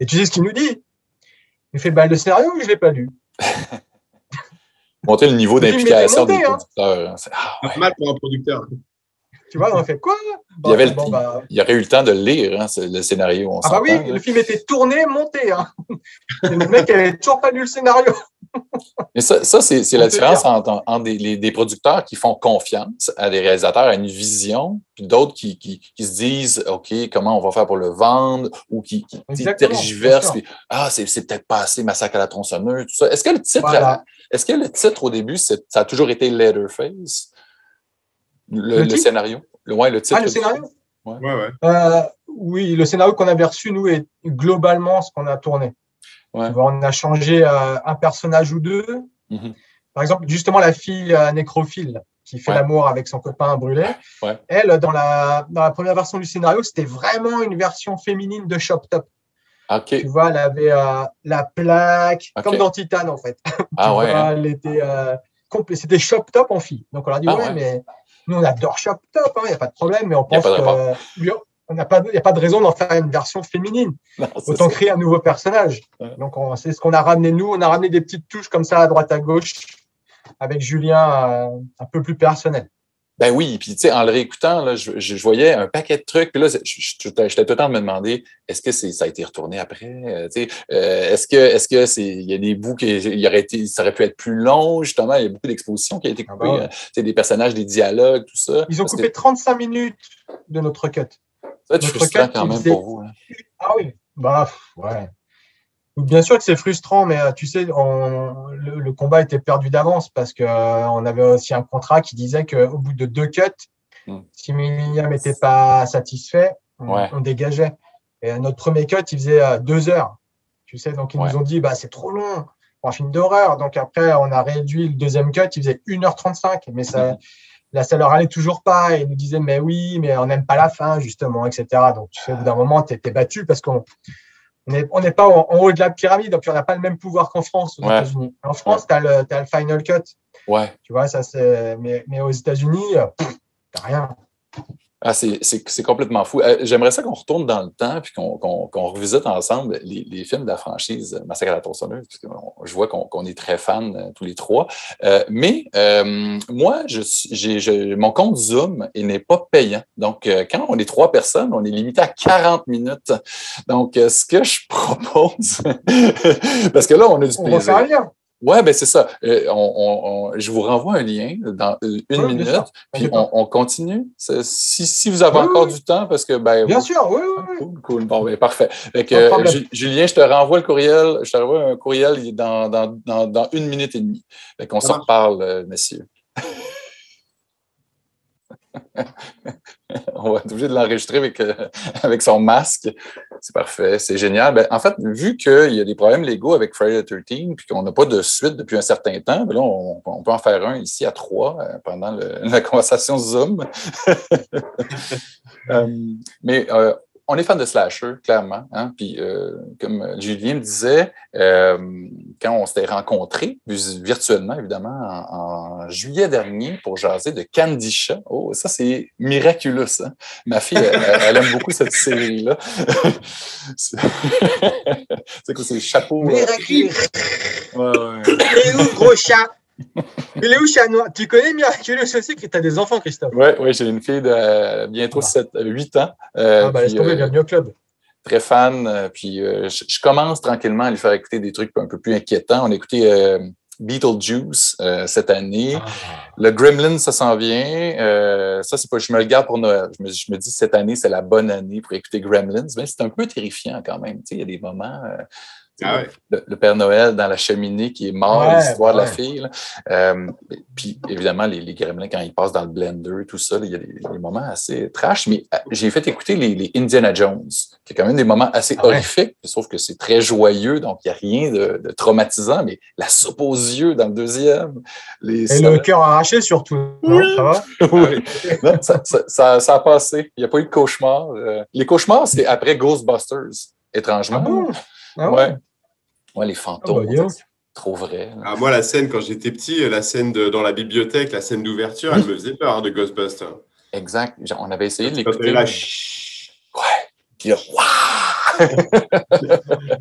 Et tu sais ce qu'il nous dit? Il fait bah, Le scénario, je ne l'ai pas lu. [laughs] monter le niveau d'implication des hein. producteurs. Hein. Ah, Normal pour un producteur. Tu vois, on a fait quoi? Il, y avait bah. il y aurait eu le temps de lire hein, le scénario. ah bah oui, le film était tourné, monté. Hein. [laughs] le mec n'avait toujours pas lu le scénario. Mais ça, ça c'est la différence entre, des, des, producteurs qui font confiance à des réalisateurs, à une vision, puis d'autres qui, qui, qui, se disent OK, comment on va faire pour le vendre, ou qui, qui tergiversent. Puis, ah, c'est peut-être pas assez massacre à la tronçonneuse, tout ça. Est-ce que le titre, est-ce que le titre au début, ça a toujours été Letterface? Le, le, scénario? Le, ouais, le titre. Ah, le scénario? Ouais. Ouais, euh, oui, le scénario qu'on avait reçu, nous, est globalement ce qu'on a tourné. On a changé euh, un personnage ou deux. Mm-hmm. Par exemple, justement, la fille euh, nécrophile qui fait l'amour avec son copain brûlé. Elle, dans la, dans la première version du scénario, c'était vraiment une version féminine de Shop Top. Tu vois, elle avait euh, la plaque, comme dans Titan, en fait. [laughs] Ah ouais. Vois, elle était C'était Shop Top en fille. Donc on a dit, ah ouais, mais nous, on adore Shop Top, il hein, n'y a pas de problème, mais on pense que il n'y a pas de raison d'en faire une version féminine. [laughs] Autant créer un nouveau personnage. Donc, c'est ce qu'on a ramené nous. On a ramené des petites touches comme ça à droite à gauche avec Julien euh, un peu plus personnel. Ben oui, puis tu sais, en le réécoutant, là, je, je, voyais un paquet de trucs. Puis là, j'étais tout le temps de me demander est-ce que ça a été retourné après? Euh, euh, Est-ce que est-ce que c'est il y a des bouts qui il aurait été, ça aurait pu être plus long justement Il y a beaucoup d'expositions qui ont été ah coupées, ah bah des personnages, des dialogues, tout ça. Ils ont coupé 35 minutes de notre cut. Ça être frustrant quand même pour vous. Hein. Ah oui, bah ouais. Bien sûr que c'est frustrant, mais euh, tu sais, le, combat était perdu d'avance parce qu'on euh, avait aussi un contrat qui disait qu'au bout de deux cuts, hmm. si Millennium n'était pas satisfait, on, dégageait. Et euh, notre premier cut, il faisait deux heures. Tu sais, donc ils nous ont dit, bah, c'est trop long pour un film d'horreur. Donc après, on a réduit le deuxième cut, il faisait 1h35. Mais ça, hmm. Là, ça leur allait toujours pas. Et ils nous disaient, mais oui, mais on n'aime pas la fin, justement, etc. Donc, tu sais, au bout d'un moment, tu étais battu parce qu'on On n'est pas en, haut de la pyramide, donc on n'a pas le même pouvoir qu'en France, aux États-Unis. En France, tu as, le Final Cut. Ouais. Tu vois, ça c'est. Mais, mais, aux États-Unis, rien. Ah, c'est complètement fou. Euh, j'aimerais ça qu'on retourne dans le temps et qu'on revisite ensemble les, films de la franchise Massacre à la tronçonneuse, parce que je vois qu'on est très fans euh, tous les trois. Euh, mais moi, je, mon compte Zoom n'est pas payant. Donc, quand on est trois personnes, on est limité à 40 minutes. Donc, ce que je propose, [laughs] parce que là, on a du plaisir. Oui, ben c'est ça. Euh, je vous renvoie un lien dans euh, une minute, puis on, continue. Si, vous avez encore du temps, parce que... Ben, bien sûr, oui, oui. Cool, cool. Bon, ben, parfait. Julien, je te renvoie le courriel. Je te renvoie un courriel dans, dans, une minute et demie. Fait qu'on s'en reparle, euh, messieurs. [laughs] on va être obligé de l'enregistrer avec, euh, son masque. C'est parfait, c'est génial. Ben, en fait, vu qu'il y a des problèmes légaux avec Friday the 13 puis qu'on n'a pas de suite depuis un certain temps, ben on, peut en faire un ici à trois euh, pendant [laughs] la conversation Zoom. [laughs] Euh, mais on est fan de slasher, clairement. Hein? Puis, euh, comme Julien me disait, euh, quand on s'était rencontrés, virtuellement, évidemment, en, juillet dernier, pour jaser de Candy Oh, ça, c'est miraculeux, ça. Ma fille, elle, aime beaucoup cette série-là. [laughs] c'est quoi, c'est chapeau. Euh, miraculeux. Ouais, ouais. Et [coughs] où, gros chat? [laughs] Il est où, chat noir Tu connais Miraculous aussi, que tu as des enfants, Christophe Oui, ouais, j'ai une fille de bientôt 7, ah. 8 ans. Euh, ah, ben, laisse tomber, euh, bienvenue au club. Très fan. Euh, puis je, commence tranquillement à lui faire écouter des trucs un peu plus inquiétants. On a écouté Beetlejuice cette année. Ah. Le Gremlin, ça s'en vient. ça, c'est pas, je me le garde pour Noël. Je me, je me dis, cette année, c'est la bonne année pour écouter Gremlins. Mais c'est un peu terrifiant quand même. Il y a des moments ah le, Père Noël dans la cheminée qui est mort, l'histoire de la fille. Euh, puis évidemment, les, les gremlins, quand ils passent dans le blender, tout ça, il y a des, moments assez trash. Mais euh, j'ai fait écouter les, Indiana Jones, qui est quand même des moments assez ah horrifiques, sauf que c'est très joyeux, donc il n'y a rien de, traumatisant, mais la soupe aux yeux dans le deuxième. Les, Et le cœur arraché surtout. Non, ça va? [laughs] oui. ça, ça, a passé. Il n'y a pas eu de cauchemar. Euh, les cauchemars, c'est après Ghostbusters, étrangement. Ah ouais. Ouais, les fantômes. Bah, trop vrai. Ah, moi, la scène, quand j'étais petit, la scène de, dans la bibliothèque, la scène d'ouverture, elle me faisait peur hein, de Ghostbusters. Exact. On avait essayé de l'écouter. Là, Ouais. Puis là, [laughs] [laughs]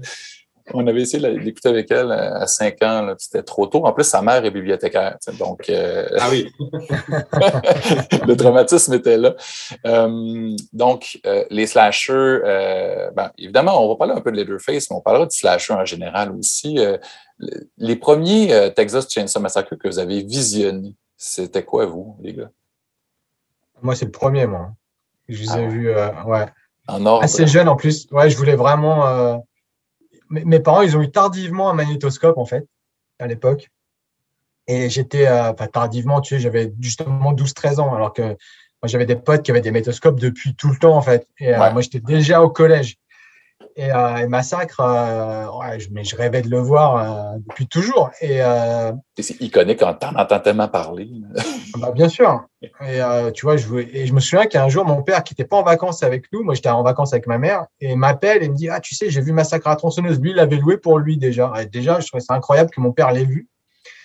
On avait essayé d'écouter avec elle à 5 ans. C'était trop tôt. En plus, sa mère est bibliothécaire. Donc, euh, ah oui. [laughs] le traumatisme était là. Euh, donc, euh, les slashers, ben, évidemment, on va parler un peu de Leatherface, mais on parlera de slasher en général aussi. les premiers Texas Chainsaw Massacre que vous avez visionnés, c'était quoi, vous, les gars? Moi, c'est le premier, moi. Je vous ai ah vu, ouais. En ordre. Assez jeune en plus. Ouais, je voulais vraiment mes parents, ils ont eu tardivement un magnétoscope, en fait, à l'époque. Et j'étais, euh, enfin, tardivement, tu sais, j'avais justement 12-13 ans, alors que moi, j'avais des potes qui avaient des magnétoscopes depuis tout le temps, en fait. Et euh, moi, j'étais déjà au collège. Et, euh, Massacre, euh, je, mais je rêvais de le voir euh, depuis toujours. Et, c'est iconique quand t'en entends tellement parler. bah, bien sûr. [laughs] Et tu vois, je, et je me souviens qu'un jour, mon père, qui n'était pas en vacances avec nous, moi j'étais en vacances avec ma mère, et m'appelle et me dit Ah, tu sais, j'ai vu Massacre à tronçonneuse. Lui, il l'avait loué pour lui déjà. Et déjà, je trouvais ça incroyable que mon père l'ait vu.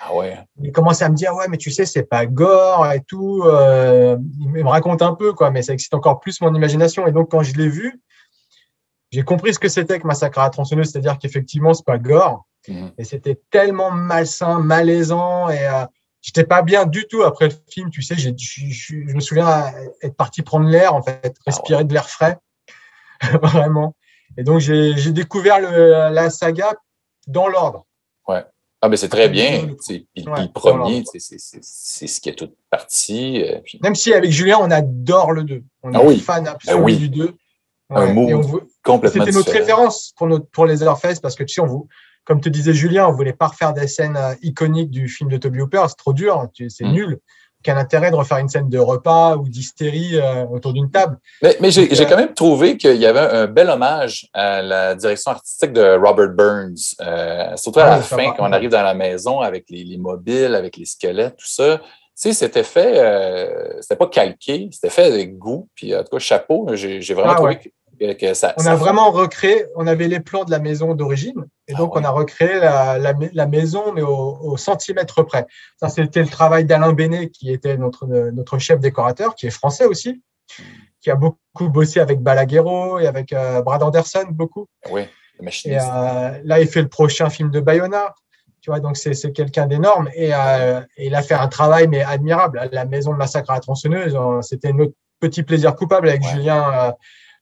Ah ouais. Il commençait à me dire Ouais, mais tu sais, c'est pas gore et tout. il me raconte un peu, quoi, mais ça excite encore plus mon imagination. Et donc, quand je l'ai vu, j'ai compris ce que c'était que Massacre à la tronçonneuse, c'est-à-dire qu'effectivement, c'est pas gore. Mhm. Et c'était tellement malsain, malaisant. Et euh, j'étais pas bien du tout après le film. Tu sais, je me souviens être parti prendre l'air, en fait, ah respirer de l'air frais. [laughs] Vraiment. Et donc, j'ai découvert le, la saga dans l'ordre. Ouais. Ah, mais c'est très bien. le premier, c'est ce qui est toute partie. Euh, Même si avec Julien, on adore le 2. On ah est oui. fan absolu ben du 2 un mot complètement C'était notre référence pour, notre, pour les Airface parce que tu sais, on vous, comme te disait Julien, on voulait pas refaire des scènes euh, iconiques du film de Toby Hooper, c'est trop dur, c'est mm. nul. Quel intérêt de refaire une scène de repas ou d'hystérie euh, autour d'une table? Mais, mais j'ai euh, quand même trouvé qu'il y avait un bel hommage à la direction artistique de Robert Burns, surtout à ah la fin, quand on arrive dans la maison avec les, les mobiles, avec les squelettes, tout ça. Tu sais, c'était fait, c'était pas calqué, c'était fait avec goût. Puis, en tout cas, chapeau, j'ai vraiment ah trouvé que ça, on ça a vraiment recréé, on avait les plans de la maison d'origine, et Ah donc ouais. on a recréé la, la, la maison, mais au, au centimètre près. Ça, c'était le travail d'Alain Bénet, qui était notre, notre chef décorateur, qui est français aussi, qui a beaucoup bossé avec Balaguerro et avec euh, Brad Anderson, beaucoup. Oui, le Et machiniste. euh, là, il fait le prochain film de Bayona. Tu vois, donc c'est c'est quelqu'un d'énorme. Et, euh, et il a fait un travail mais admirable. La maison de massacre à la tronçonneuse, euh, c'était notre petit plaisir coupable avec Ouais. Julien.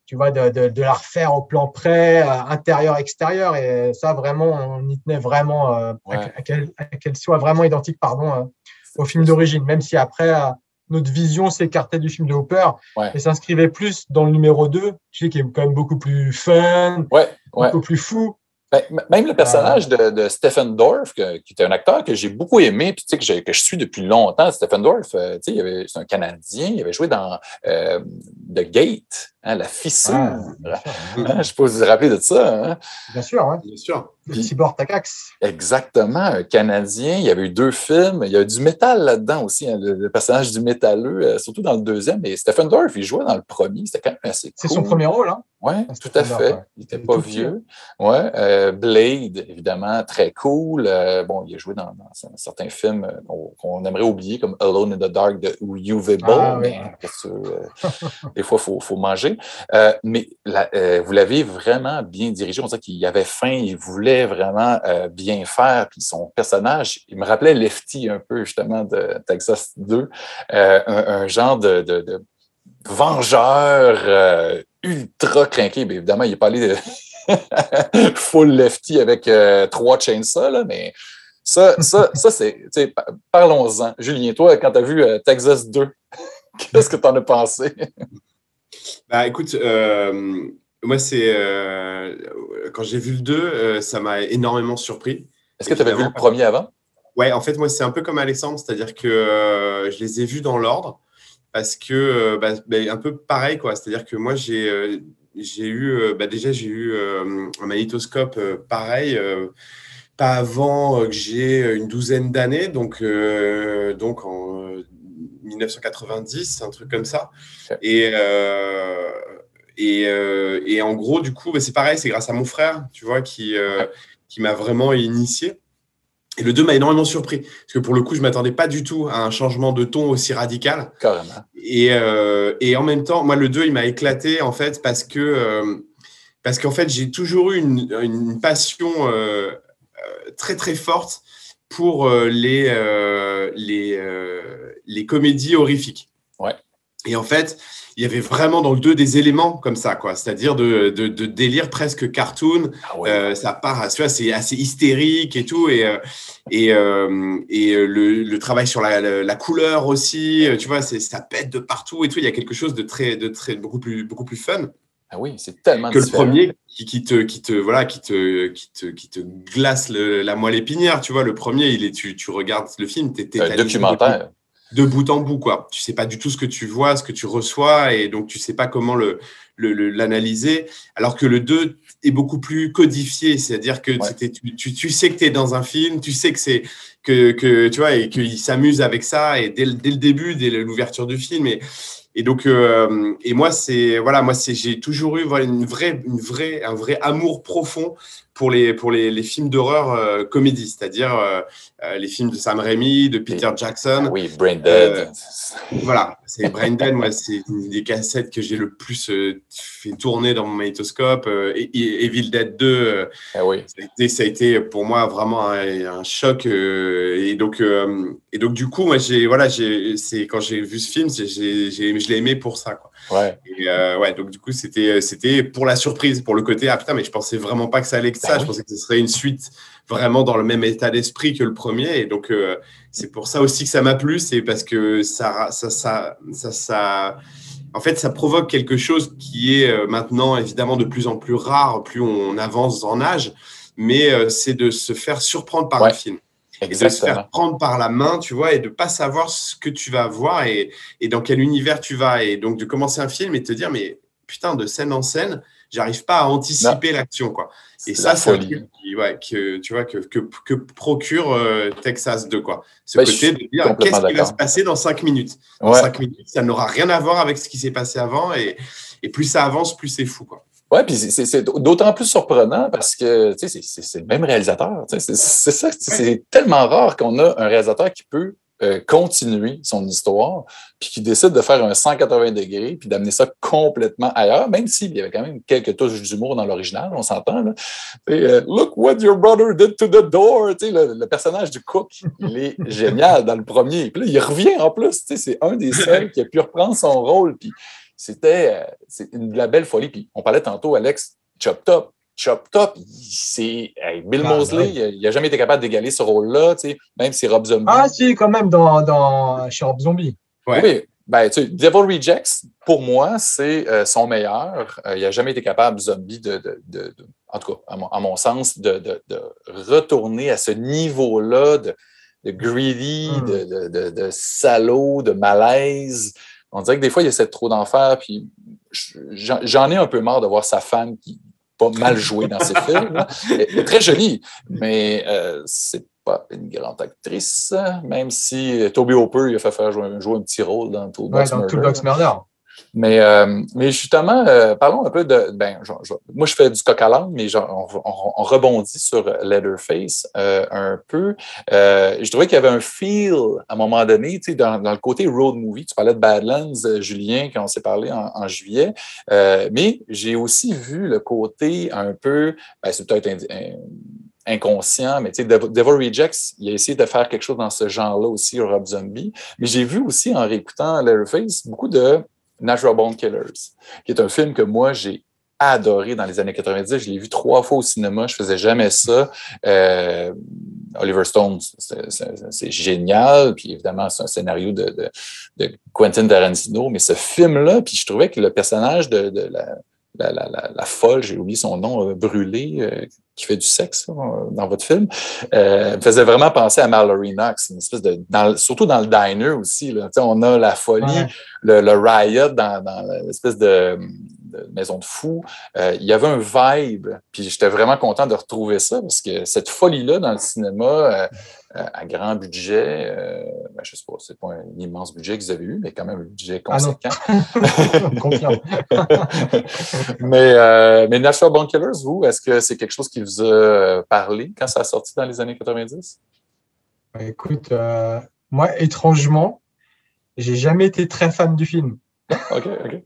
Tu vois, de, de, de la refaire au plan près, euh, intérieur, extérieur. Et ça, vraiment, on y tenait vraiment euh, à- Ouais. à qu'elle à qu'elle soit vraiment identique, pardon, euh, au film d'origine. Même si après, euh, notre vision s'écartait du film de Hooper Ouais. et s'inscrivait plus dans le numéro 2, tu sais, qui est quand même beaucoup plus fun, ouais. beaucoup plus fou. Ben, même le personnage de, de Stephen Dorff, que- qui était un acteur que j'ai beaucoup aimé, puis tu sais, que, je suis depuis longtemps, Stephen Dorff, euh, tu sais, c'est un Canadien, il avait joué dans euh, The Gate, hein, La Fissure. Ah, Hein, [laughs] je ne sais pas si vous vous rappelez de ça. hein? Bien sûr, ouais. Bien sûr. Takax. Exactement, un Canadien. Il y avait eu deux films. Il y a du métal là-dedans aussi, hein, le, le personnage du métalleux, euh, surtout dans le deuxième. Et Stephen Dorff, il jouait dans le premier. C'était quand même assez C'est cool. son premier rôle, hein? Oui, C'est tout à fait. Ouais. Il n'était pas vieux. Ouais, euh, Blade, évidemment, très cool. Euh, bon, il a joué dans, dans certains films qu'on qu'on aimerait oublier, comme Alone in the Dark de, ou UV Ball, Ah, oui. mais des fois, il faut, faut manger. Mais la- vous l'avez vraiment bien dirigé. On dirait qu'il avait faim, il voulait vraiment euh, bien faire. Puis son personnage, il me rappelait Lefty un peu, justement, de Texas 2. Euh, un, genre de, de- vengeur euh, ultra craqué. Bien, évidemment, il n'est pas allé de [laughs] full lefty avec trois chainsaws, là, mais ça, ça, ça c'est. Parlons-en. Julien, toi, quand tu as vu Texas 2, [laughs] qu'est-ce que tu en as pensé? Bah écoute, euh, moi c'est euh, quand j'ai vu le 2, euh, ça m'a énormément surpris. Est-ce que tu avais vu le premier avant? Ouais, en fait, moi, c'est un peu comme Alexandre, c'est-à-dire que euh, je les ai vus dans l'ordre parce que, bah, bah, un peu pareil, quoi. C'est-à-dire que moi, j'ai j'ai eu, bah, déjà, j'ai eu un magnétoscope pareil, pas avant que j'ai une douzaine d'années, donc, donc en euh, 1990, un truc comme ça. Et, euh, et, euh, et en gros, du coup, bah, c'est pareil, c'est grâce à mon frère, tu vois, qui, euh, qui m'a vraiment initié. Et le 2 m'a énormément surpris, parce que pour le coup, je ne m'attendais pas du tout à un changement de ton aussi radical. Carrément. Et, euh, et en même temps, moi, le 2, il m'a éclaté, en fait, parce que parce qu'en fait, j'ai toujours eu une, une passion très, très forte pour les, les, les comédies horrifiques. Ouais. Et en fait, il y avait vraiment dans le 2 des éléments comme ça, quoi. C'est-à-dire de, de, de délire presque cartoon. Ah ouais. Euh, ça part, tu vois, c'est assez hystérique et tout, et euh, et, euh, et euh, le, le travail sur la, la, la couleur aussi, tu vois, ça pète de partout et tout. Il y a quelque chose de très, de très beaucoup plus, beaucoup plus fun Ah oui, c'est tellement que le premier qui, qui te, qui te, voilà, qui te, qui te, qui te glace le- la moelle épinière. Tu vois, le premier, il est, tu, tu regardes le film, t'es documentaire. De bout en bout, quoi. Tu sais pas du tout ce que tu vois, ce que tu reçois, et donc tu sais pas comment le l'analyser. Alors que le 2 est beaucoup plus codifié, c'est-à-dire que Ouais. tu, tu, tu sais que tu es dans un film, tu sais que c'est que, que tu vois et qu'il s'amuse avec ça, et dès, le- dès le début, dès l'ouverture du film, et et donc, euh, et moi, c'est voilà, moi, c'est j'ai toujours eu voilà, une vraie, une vraie, un vrai amour profond pour les pour les, les films d'horreur euh, comédie, c'est-à-dire euh, euh, les films de Sam Raimi, de Peter Jackson. Ah oui, Brain Dead. Euh, Voilà, c'est Brain Dead, moi, c'est une des cassettes que j'ai le plus fait tourner dans mon magnétoscope. Et, Evil Dead 2, euh, Ah oui. ça, a été, ça a été pour moi vraiment un, un choc. et, donc, et donc, du coup, moi, j'ai, voilà, j'ai, c'est, quand j'ai vu ce film, j'ai, j'ai, je l'ai aimé pour ça. Quoi. Ouais. Et, ouais, donc, du coup, c'était, c'était pour la surprise, pour le côté, ah putain, mais je pensais vraiment pas que ça allait que ça. Ben je oui. pensais que ce serait une suite vraiment dans le même état d'esprit que le premier. Et donc, euh, c'est pour ça aussi que ça m'a plu, c'est parce que ça, ça, ça, ça, ça- en fait, ça provoque quelque chose qui est euh, maintenant évidemment de plus en plus rare, plus on avance en âge, mais euh, c'est de se faire surprendre par Ouais, un film. Et de se Exactement. faire prendre par la main, tu vois, et de pas savoir ce que tu vas voir et, et dans quel univers tu vas. Et donc de commencer un film et de te dire, mais putain, de scène en scène, j'arrive pas à anticiper l'action, quoi. Et ça, c'est un truc qui, ouais, que, tu vois, que, que, que procure euh, Texas 2, quoi. Ce je côté de dire, qu'est-ce qui va se passer dans 5 minutes? Dans Ouais. 5 minutes, ça n'aura rien à voir avec ce qui s'est passé avant. Et, et plus ça avance, plus c'est fou, quoi. Oui, puis c'est d'autant plus surprenant parce que c'est le même réalisateur. C'est ça, c'est tellement rare qu'on a un réalisateur qui peut euh, continuer son histoire, puis qui décide de faire un 180 degrés, puis d'amener ça complètement ailleurs, même s'il y avait quand même quelques touches d'humour dans l'original, on s'entend. Là. Euh, Look what your brother did to the door. Le, le, personnage du cook, il est [laughs] génial dans le premier. Puis là, il revient en plus. C'est un des seuls qui a pu reprendre son rôle. Puis c'était euh, une, la belle folie. Puis on parlait tantôt, Alex, Chop Top. Chop Top, c'est Bill ah, Mosley, il n'a jamais été capable d'égaler ce rôle-là, même si Rob Zombie. Ah, si, quand même, dans, dans chez Rob Zombie. Oui, ben, tu sais, Devil Rejects, pour moi, c'est euh, son meilleur. Euh, il n'a jamais été capable, Zombie, de, de, de, en tout cas, à mon, sens, de, retourner à ce niveau-là de, greedy, hmm. de, salaud, de malaise. On dirait que des fois, il essaie trop d'en faire, puis j'en ai un peu marre de voir sa femme qui, pas mal joué dans ses films. Elle est très jolie, mais euh, c'est pas une grande actrice, même si Toby Hopper il a fait faire jouer, un petit rôle dans Toolbox ouais, dans Toolbox Murder. Mais, euh, mais justement, euh, parlons un peu de. Ben, moi, je fais du coq à l'âne, mais on, rebondit sur Leatherface euh, un peu. je trouvais qu'il y avait un feel à un moment donné, dans, dans le côté road movie. Tu parlais de Badlands, Julien, quand on s'est parlé en, juillet. mais j'ai aussi vu le côté un peu. Ben, c'est peut-être inconscient, mais tu sais, Devil Rejects, il a essayé de faire quelque chose dans ce genre-là aussi, Rob Zombie. Mais j'ai vu aussi en réécoutant Leatherface beaucoup de Natural Bone Killers, qui est un film que moi, j'ai adoré dans les années 90. Je l'ai vu trois fois au cinéma. Je faisais jamais ça. Euh, Oliver Stone, c'est génial. Puis évidemment, c'est un scénario de, Quentin Tarantino. Mais ce film-là, puis je trouvais que le personnage de, la, folle, j'ai oublié son nom, euh, brûlé, euh, qui fait du sexe dans votre film, me faisait vraiment penser à Mallory Knox, une espèce de, surtout dans le diner aussi. Là, on a la folie, le, riot dans, l'espèce de, maison de fou. Euh, il y avait un vibe, puis j'étais vraiment content de retrouver ça parce que cette folie-là dans le cinéma euh, euh, à grand budget, ben, je ne sais pas, c'est pas un immense budget que vous avez eu, mais quand même un budget ah conséquent. [laughs] [laughs] mais, mais Natural Bone Killers, vous, est-ce que c'est quelque chose qui vous a parlé quand ça a sorti dans les années 90? Écoute, moi, étrangement, j'ai jamais été très fan du film. [laughs] OK, OK.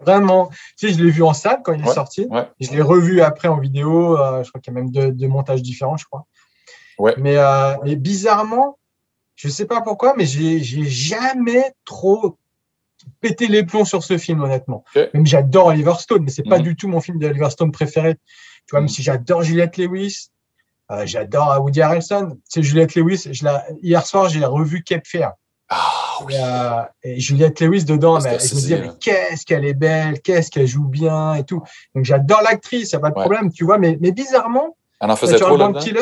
Vraiment. Tu sais, je l'ai vu en salle quand il est sorti. Je l'ai revu après en vidéo. Euh, je crois qu'il y a même deux, montages différents, je crois. Ouais. Mais, euh, mais bizarrement, je ne sais pas pourquoi, mais j'ai jamais trop pété les plombs sur ce film, honnêtement. Même j'adore Oliver Stone, mais c'est pas mhm. du tout mon film d'Oliver Stone préféré. Tu vois, même si j'adore Juliette Lewis, euh, j'adore Woody Harrelson. C'est Juliette Lewis. Je hier soir, j'ai revu Cape Fear. Ah, oui. Euh, et, Juliette Lewis dedans, mais, je me disais, mais qu'est-ce qu'elle est belle, qu'est-ce qu'elle joue bien et tout. Donc j'adore l'actrice, il n'y a pas de problème, tu vois, mais, mais bizarrement, elle en faisait trop Killers,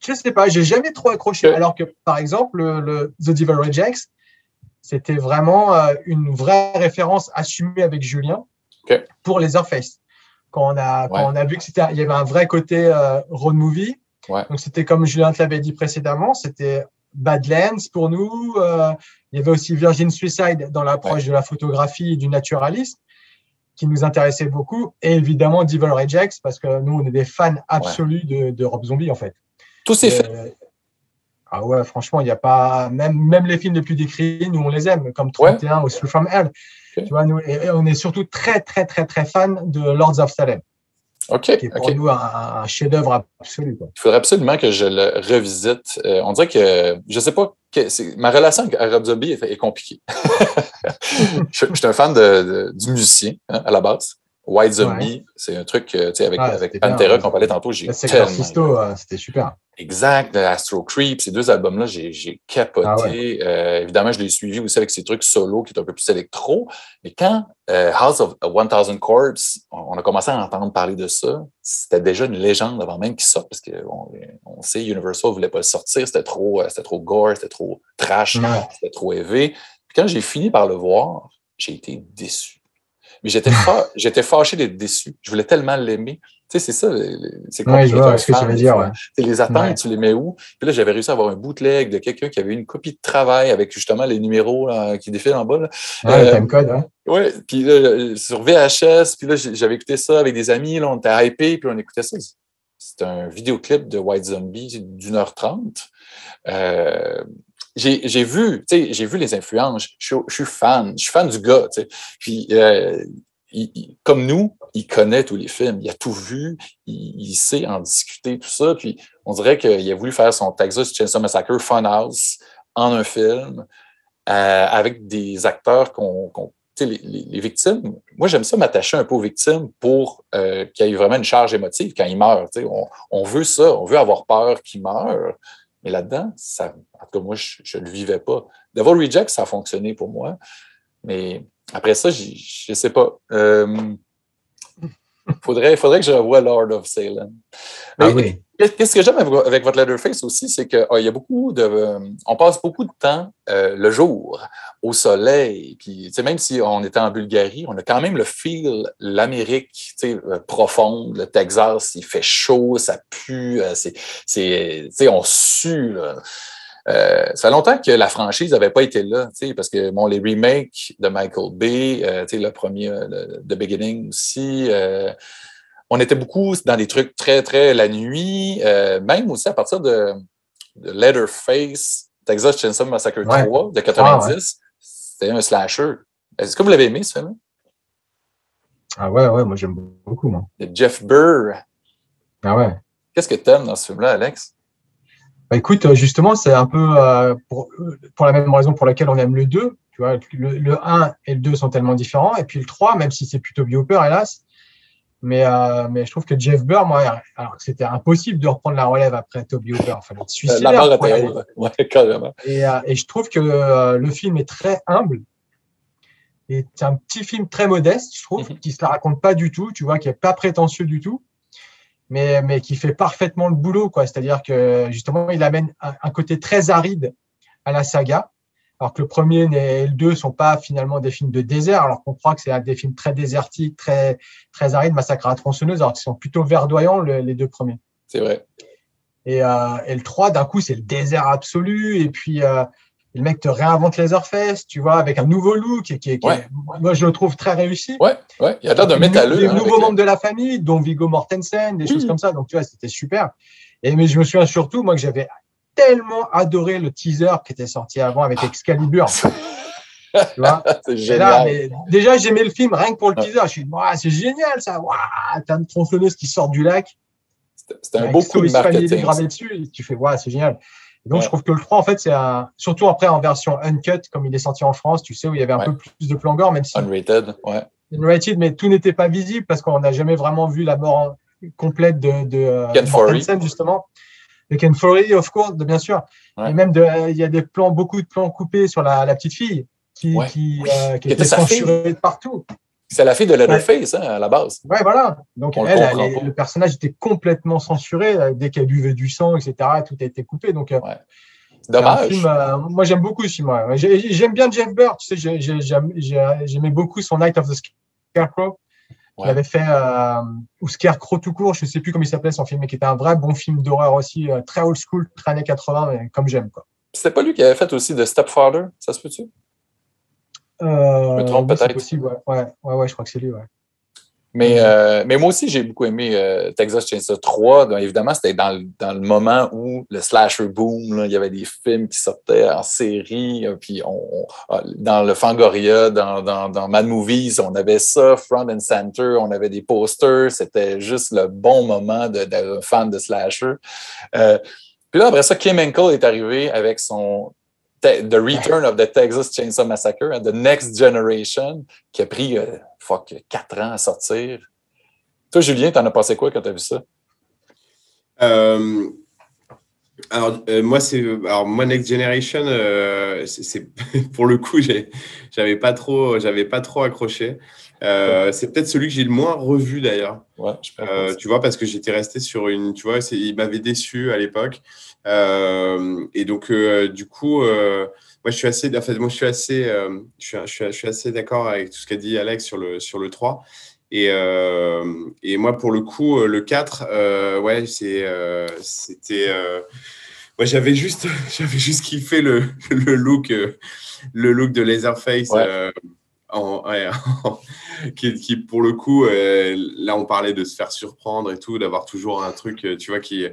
je sais pas, j'ai jamais trop accroché. Alors que, par exemple, le, The Devil Rejects, c'était vraiment euh, une vraie référence assumée avec Julien pour les Face. Quand on a, quand on a vu que c'était, il y avait un vrai côté euh, road movie. Donc c'était comme Julien te l'avait dit précédemment, c'était Badlands pour nous. Euh, il y avait aussi Virgin Suicide dans l'approche de la photographie et du naturalisme qui nous intéressait beaucoup. Et évidemment Devil Rejects parce que nous, on est des fans absolus de, de, Rob Zombie en fait. Tous ces films. Ah ouais, franchement, il n'y a pas. Même, même les films les plus décrits, nous, on les aime, comme 31 ou Through From Hell. Tu vois, nous, et on est surtout très, très, très, très fans de Lords of Salem. OK. Qui est pour nous un, chef-d'œuvre absolu. Il faudrait absolument que je le revisite. Euh, on dirait que, je ne sais pas, que ma relation avec Rob Zombie est, compliquée. [laughs] je, suis un fan de, du musicien hein, à la base. White Zombie, c'est un truc, tu sais, avec, avec Pantera qu'on parlait tantôt, j'ai tellement... Euh, c'était super. Exact, Astro Creep, ces deux albums-là, j'ai capoté. Ah euh, évidemment, je l'ai suivi aussi avec ces trucs solo qui est un peu plus électro. Mais quand euh, House of 1000 Corps, on, a commencé à entendre parler de ça, c'était déjà une légende avant même qu'il sorte, parce qu'on on sait Universal ne voulait pas le sortir, c'était trop, c'était trop gore, c'était trop trash, c'était trop élevé. Puis quand j'ai fini par le voir, j'ai été déçu Mais j'étais [laughs] j'étais fâché d'être déçu. Je voulais tellement l'aimer. Tu sais, c'est ça. C'est ouais, je vois ce que veux dire. Ouais. Les attentes, tu les mets où? Puis là, j'avais réussi à avoir un bootleg de quelqu'un qui avait une copie de travail avec justement les numéros qui défilent en bas. Là. Ouais, le timecode, hein. Ouais, puis là, sur VHS, puis là, j'avais écouté ça avec des amis, là, on était hypés, puis on écoutait ça. C'est un vidéoclip de White Zombie d'une heure trente. Euh, j'ai vu, j'ai vu les influences. Je, suis fan. Je suis fan du gars. Puis, euh, comme nous, il connaît tous les films. Il a tout vu. Il, sait en discuter, tout ça. Puis, on dirait qu'il a voulu faire son Texas Chainsaw Massacre Funhouse en un film euh, avec des acteurs qu'on. les, les, victimes, moi j'aime ça m'attacher un peu aux victimes pour euh, qu'il y ait vraiment une charge émotive quand ils meurent. On, on, veut ça, on veut avoir peur qu'ils meurent, mais là-dedans, ça, en tout cas, moi, je ne le vivais pas. Devil Reject, ça a fonctionné pour moi. Mais après ça, je ne sais pas. Il euh, [laughs] faudrait, faudrait que je revoie Lord of Salem. Ah oui. Qu'est-ce que j'aime avec votre Letterface aussi, c'est qu'il ah, y a beaucoup de. on passe beaucoup de temps euh, le jour, au soleil. Puis, même si on était en Bulgarie, on a quand même le feel, l'Amérique euh, profonde, le Texas, il fait chaud, ça pue, euh, c'est, on sue. ça fait longtemps que la franchise n'avait pas été là, parce que bon, les remakes de Michael Bay, le premier, The Beginning aussi, on était beaucoup dans des trucs très, très la nuit, euh, même aussi à partir de, Letterface, Texas Chainsaw Massacre 3 de 90. C'était un slasher. Est-ce que vous l'avez aimé, ce film? Ah ouais, ouais, moi j'aime beaucoup, moi. Jeff Burr. Ah ouais. Qu'est-ce que tu aimes dans ce film-là, Alex? Bah écoute, euh, justement, c'est un peu euh, pour, pour, la même raison pour laquelle on aime le 2. Tu vois, le, le 1 et le 2 sont tellement différents. Et puis le 3, même si c'est plutôt Bioper, hélas, mais, euh, mais je trouve que Jeff Burr, moi, alors c'était impossible de reprendre la relève après Toby Hooper. Il fallait être suicidaire. La barre ouais. Et, euh, et, je trouve que euh, le film est très humble. Et c'est un petit film très modeste, je trouve, mm-hmm. qui se la raconte pas du tout, tu vois, qui est pas prétentieux du tout, mais, mais qui fait parfaitement le boulot, quoi. C'est-à-dire que justement, il amène un, un côté très aride à la saga alors que le premier et le deux sont pas finalement des films de désert, alors qu'on croit que c'est des films très désertiques, très, très arides, Massacre à la tronçonneuse, alors qu'ils sont plutôt verdoyants, les deux premiers. C'est vrai. Et, euh, et, le 3, d'un coup, c'est le désert absolu. Et puis, euh, le mec te réinvente les Leatherface, tu vois, avec un nouveau look. Qui, qui, moi, je le trouve très réussi. Ouais, ouais. Il y a l'air d'un métalleux. Des hein, nouveaux membres de la famille, dont Viggo Mortensen, des choses comme ça. Donc, tu vois, c'était super. Et mais je me souviens surtout, moi, que j'avais tellement adoré le teaser qui était sorti avant avec Excalibur. [laughs] tu vois [laughs] génial. déjà, j'aimais le film rien que pour le teaser. Je suis dit, c'est génial ça. T'as une tronçonneuse qui sort du lac. C'était un beau coup de marketing. dessus. Et tu fais, c'est génial. donc, je trouve que le 3, en fait, c'est un... surtout après en version uncut, comme il est sorti en France, tu sais, où il y avait un peu plus de plan gore, même si. Unrated, ouais. Unrated, mais tout n'était pas visible parce qu'on n'a jamais vraiment vu la mort complète de, de Ken justement de Ken Forey, of course, de, bien sûr. Et même, il y a des plans, beaucoup de plans coupés sur la, la petite fille qui, qui, euh, qui, était, censurée de partout. C'est la fille de Leatherface, hein, à la base. Ouais, voilà. Donc, elle, le personnage était complètement censuré. Euh, dès qu'elle buvait du sang, etc., tout a été coupé. Donc, euh, Dommage. Film, moi, j'aime beaucoup ce film. J'aime bien Jeff Burr. Tu sais, j'aimais beaucoup son Night of the Scarecrow. Il avait fait euh, ou Scarecrow tout court, je ne sais plus comment il s'appelait son film, mais qui était un vrai bon film d'horreur aussi, euh, très old school, très années 80, mais comme j'aime. quoi. C'était pas lui qui avait fait aussi The Stepfather, ça se peut-tu? Euh, je me trompe peut-être. possible, ouais. ouais. Ouais, ouais, je crois que c'est lui, ouais. Mais, euh, mais moi aussi, j'ai beaucoup aimé euh, Texas Chainsaw 3. Donc, évidemment, c'était dans, le, dans le moment où le slasher boom, il y avait des films qui sortaient en série. Euh, puis on, dans le Fangoria, dans, dans, dans, Mad Movies, on avait ça, front and center, on avait des posters. C'était juste le bon moment d'être fan de slasher. puis là, après ça, Kim Henkel est arrivé avec son The Return of the Texas Chainsaw Massacre, hein, The Next Generation, qui a pris fuck, quatre ans à sortir. Toi, Julien, t'en as pensé quoi quand t'as vu ça? Euh, Alors, euh, moi, c'est alors moi Next Generation, euh, c'est [laughs] pour le coup, j'avais pas trop, j'avais pas trop accroché. Euh, c'est peut-être celui que j'ai le moins revu d'ailleurs. Ouais, euh, tu vois, parce que j'étais resté sur une, tu vois, il m'avait déçu à l'époque. Euh, et donc, du coup, moi, je suis assez, en fait, moi, je suis assez, je suis, je suis, assez d'accord avec tout ce qu'a dit Alex sur le, sur le 3. Et, et moi, pour le coup, le 4, ouais, c'est, c'était. moi, j'avais juste, [laughs] j'avais juste kiffé le, [laughs] le look, le look de Laserface. En, [laughs] qui, pour le coup, euh, là, on parlait de se faire surprendre et tout, d'avoir toujours un truc, euh, tu vois, qui,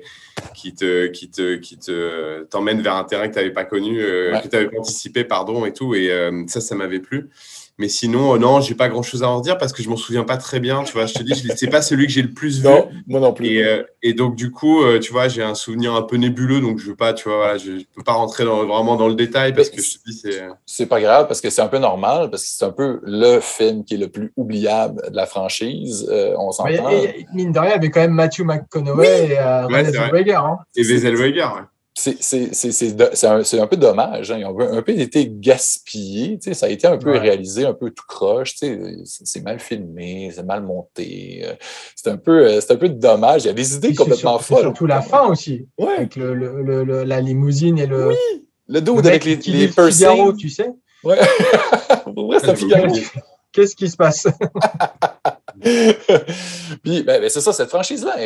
qui te, qui te, qui te, t'emmène vers un terrain que tu n'avais pas connu, euh, que tu n'avais pas anticipé, pardon, et tout. Et ça, ça m'avait plu. Mais sinon, euh, non, j'ai pas grand chose à en dire parce que je m'en souviens pas très bien. Tu vois, je te dis, c'est pas celui que j'ai le plus vu. Non, moi non plus. Et, euh, et donc, du coup, euh, tu vois, j'ai un souvenir un peu nébuleux. Donc, je veux pas, tu vois, voilà, je, peux pas rentrer dans, vraiment dans le détail parce que je te dis, c'est. C'est pas grave parce que c'est un peu normal parce que c'est un peu le film qui est le plus oubliable de la franchise. on s'entend. Mine de rien, il y avait quand même Matthew McConaughey et René Zellweger. Hein. Et Zellweger, ouais c'est un, peu dommage. Hein. Ils ont un peu été gaspillés. Ça a été un peu réalisé, un peu tout croche. C'est mal filmé, c'est mal monté. Euh, c'est un, peu, euh, un peu dommage. Il y a des idées complètement folles. Surtout la fin aussi. Avec le, le, la limousine et le. Oui, le dos avec les, les Figaro, tu sais. Ouais. [laughs] c'est un Figaro. Qu'est-ce qui se passe? [laughs] puis, ben, ben, c'est ça, cette franchise-là,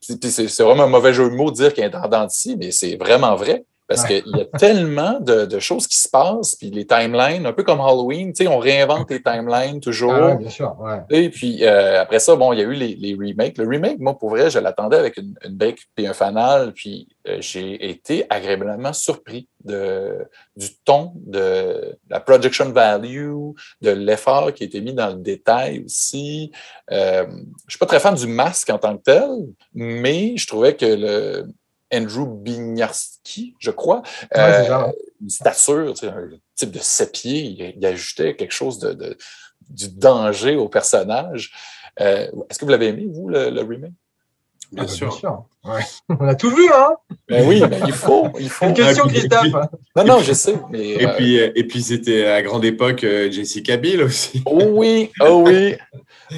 c'est vraiment un mauvais jeu de mots de dire qu'elle est en mais c'est vraiment vrai. Parce qu'il y a tellement de, choses qui se passent, puis les timelines, un peu comme Halloween, on réinvente les timelines toujours. Ah bien sûr, ouais. Et puis euh, après ça, bon, il y a eu les, remakes. Le remake, moi, pour vrai, je l'attendais avec une, une brique et un fanal, puis euh, j'ai été agréablement surpris de, du ton, de la production value, de l'effort qui a été mis dans le détail aussi. Euh, je ne suis pas très fan du masque en tant que tel, mais je trouvais que le, Andrew Bignarski, je crois. Euh, une stature, un type de sept pieds, il, ajoutait quelque chose de, du danger au personnage. Euh, est-ce que vous l'avez aimé, vous, le, le remake? Bien, ah, sûr. Bien sûr. [laughs] On a tout vu, hein ben oui, il faut. Il faut. Une question, Christophe. Non, non, je sais. et, euh, puis, et puis, c'était à grande époque Jessica Biel aussi. Oh oui, oh oui.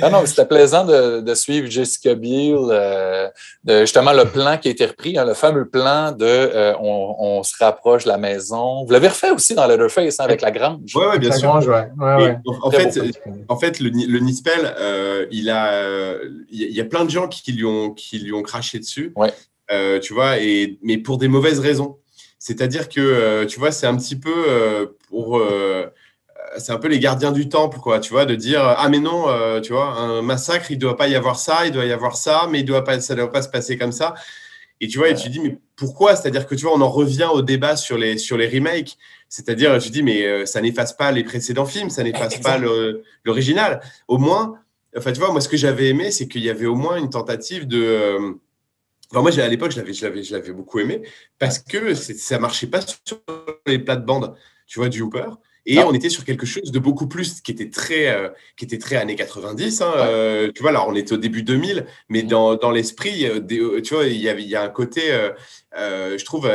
Non, non, c'était plaisant de, suivre Jessica Biel, euh, de justement le plan qui a été repris, hein, le fameux plan de euh, on, se rapproche de la maison. Vous l'avez refait aussi dans Leatherface hein, avec la grange. Oui, ouais, bien la sûr. Grange, ouais. Ouais, en, fait, en fait, le, le Nispel, euh, il a, il y a plein de gens qui lui ont, qui lui ont craché dessus. Ouais. tu vois, et, mais pour des mauvaises raisons. C'est-à-dire que, tu vois, c'est un petit peu pour c'est un peu les gardiens du temple, quoi, tu vois, de dire ah mais non, euh, tu vois, un massacre, il doit pas y avoir ça, il doit y avoir ça, mais il doit pas, ça doit pas se passer comme ça. Et tu vois, et tu dis mais pourquoi? C'est-à-dire que tu vois, on en revient au débat sur les sur les remakes. C'est-à-dire, tu dis mais euh, ça n'efface pas les précédents films, ça n'efface pas l'original. Au moins, enfin tu vois, moi ce que j'avais aimé, c'est qu'il y avait au moins une tentative de Enfin, moi, à l'époque, je l'avais, je, l'avais, je l'avais beaucoup aimé parce que ça marchait pas sur les plates-bandes, tu vois, du Hooper. Et on était sur quelque chose de beaucoup plus qui était très, euh, qui était très années 90. Hein, euh, tu vois, là, on était au début 2000, mais dans, dans l'esprit, euh, tu vois, il y, avait, il y a un côté, je trouve,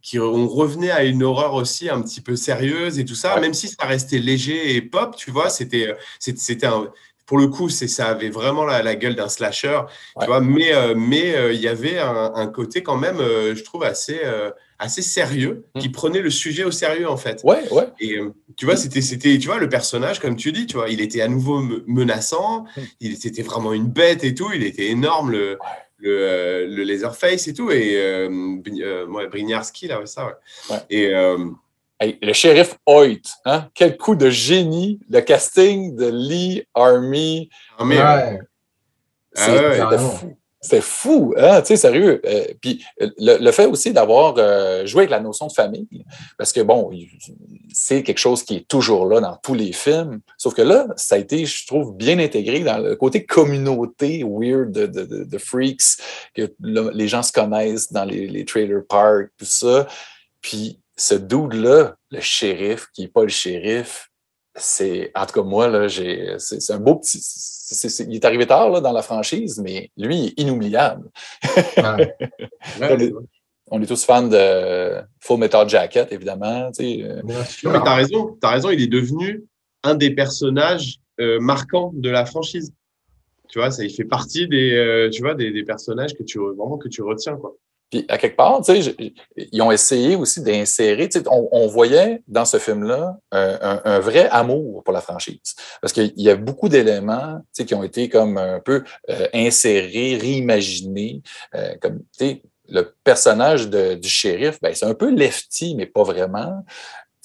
qui, on revenait à une horreur aussi un petit peu sérieuse et tout ça, même si ça restait léger et pop, tu vois, c'était, c'était un, pour le coup, c'est ça avait vraiment la, gueule d'un slasher, tu vois, mais mais il y avait un, un, côté quand même, je trouve assez assez sérieux, qui hmm. prenait le sujet au sérieux en fait. Ouais, ouais. Et euh, tu vois, c'était, c'était, tu vois, le personnage, comme tu dis, tu vois, il était à nouveau menaçant, hmm. il c'était vraiment une bête et tout, il était énorme le, le, euh, le Laserface et tout, et euh, euh Brignarski là, ça, ouais. Le shérif Hoyt, hein? quel coup de génie, le casting de Lee Army. Army ouais. C'est ah fou. C'est fou, hein? Tu sais, sérieux. Euh, puis le, fait aussi d'avoir euh, joué avec la notion de famille, parce que bon, c'est quelque chose qui est toujours là dans tous les films. Sauf que là, ça a été, je trouve, bien intégré dans le côté communauté weird de, de, freaks, que les gens se connaissent dans les, les trailer parks, tout ça. Puis ce dude-là, le shérif, qui n'est pas le shérif, c'est, en tout cas, moi, là, j'ai, c'est, un beau petit. il est arrivé tard là, dans la franchise, mais lui, il est inoubliable. [laughs] on est tous fans de Full Metal Jacket, évidemment. Euh. Mais tu as raison, as raison, il est devenu un des personnages euh, marquants de la franchise. Tu vois, ça, il fait partie des, euh, tu vois, des, personnages que tu, vraiment, que tu retiens. Quoi. Puis, à quelque part, ils ont essayé aussi d'insérer, on, on, voyait dans ce film-là un, vrai amour pour la franchise. Parce qu'il y a beaucoup d'éléments qui ont été comme un peu insérés, réimaginés. comme, le personnage du shérif, ben, c'est un peu lefty, mais pas vraiment.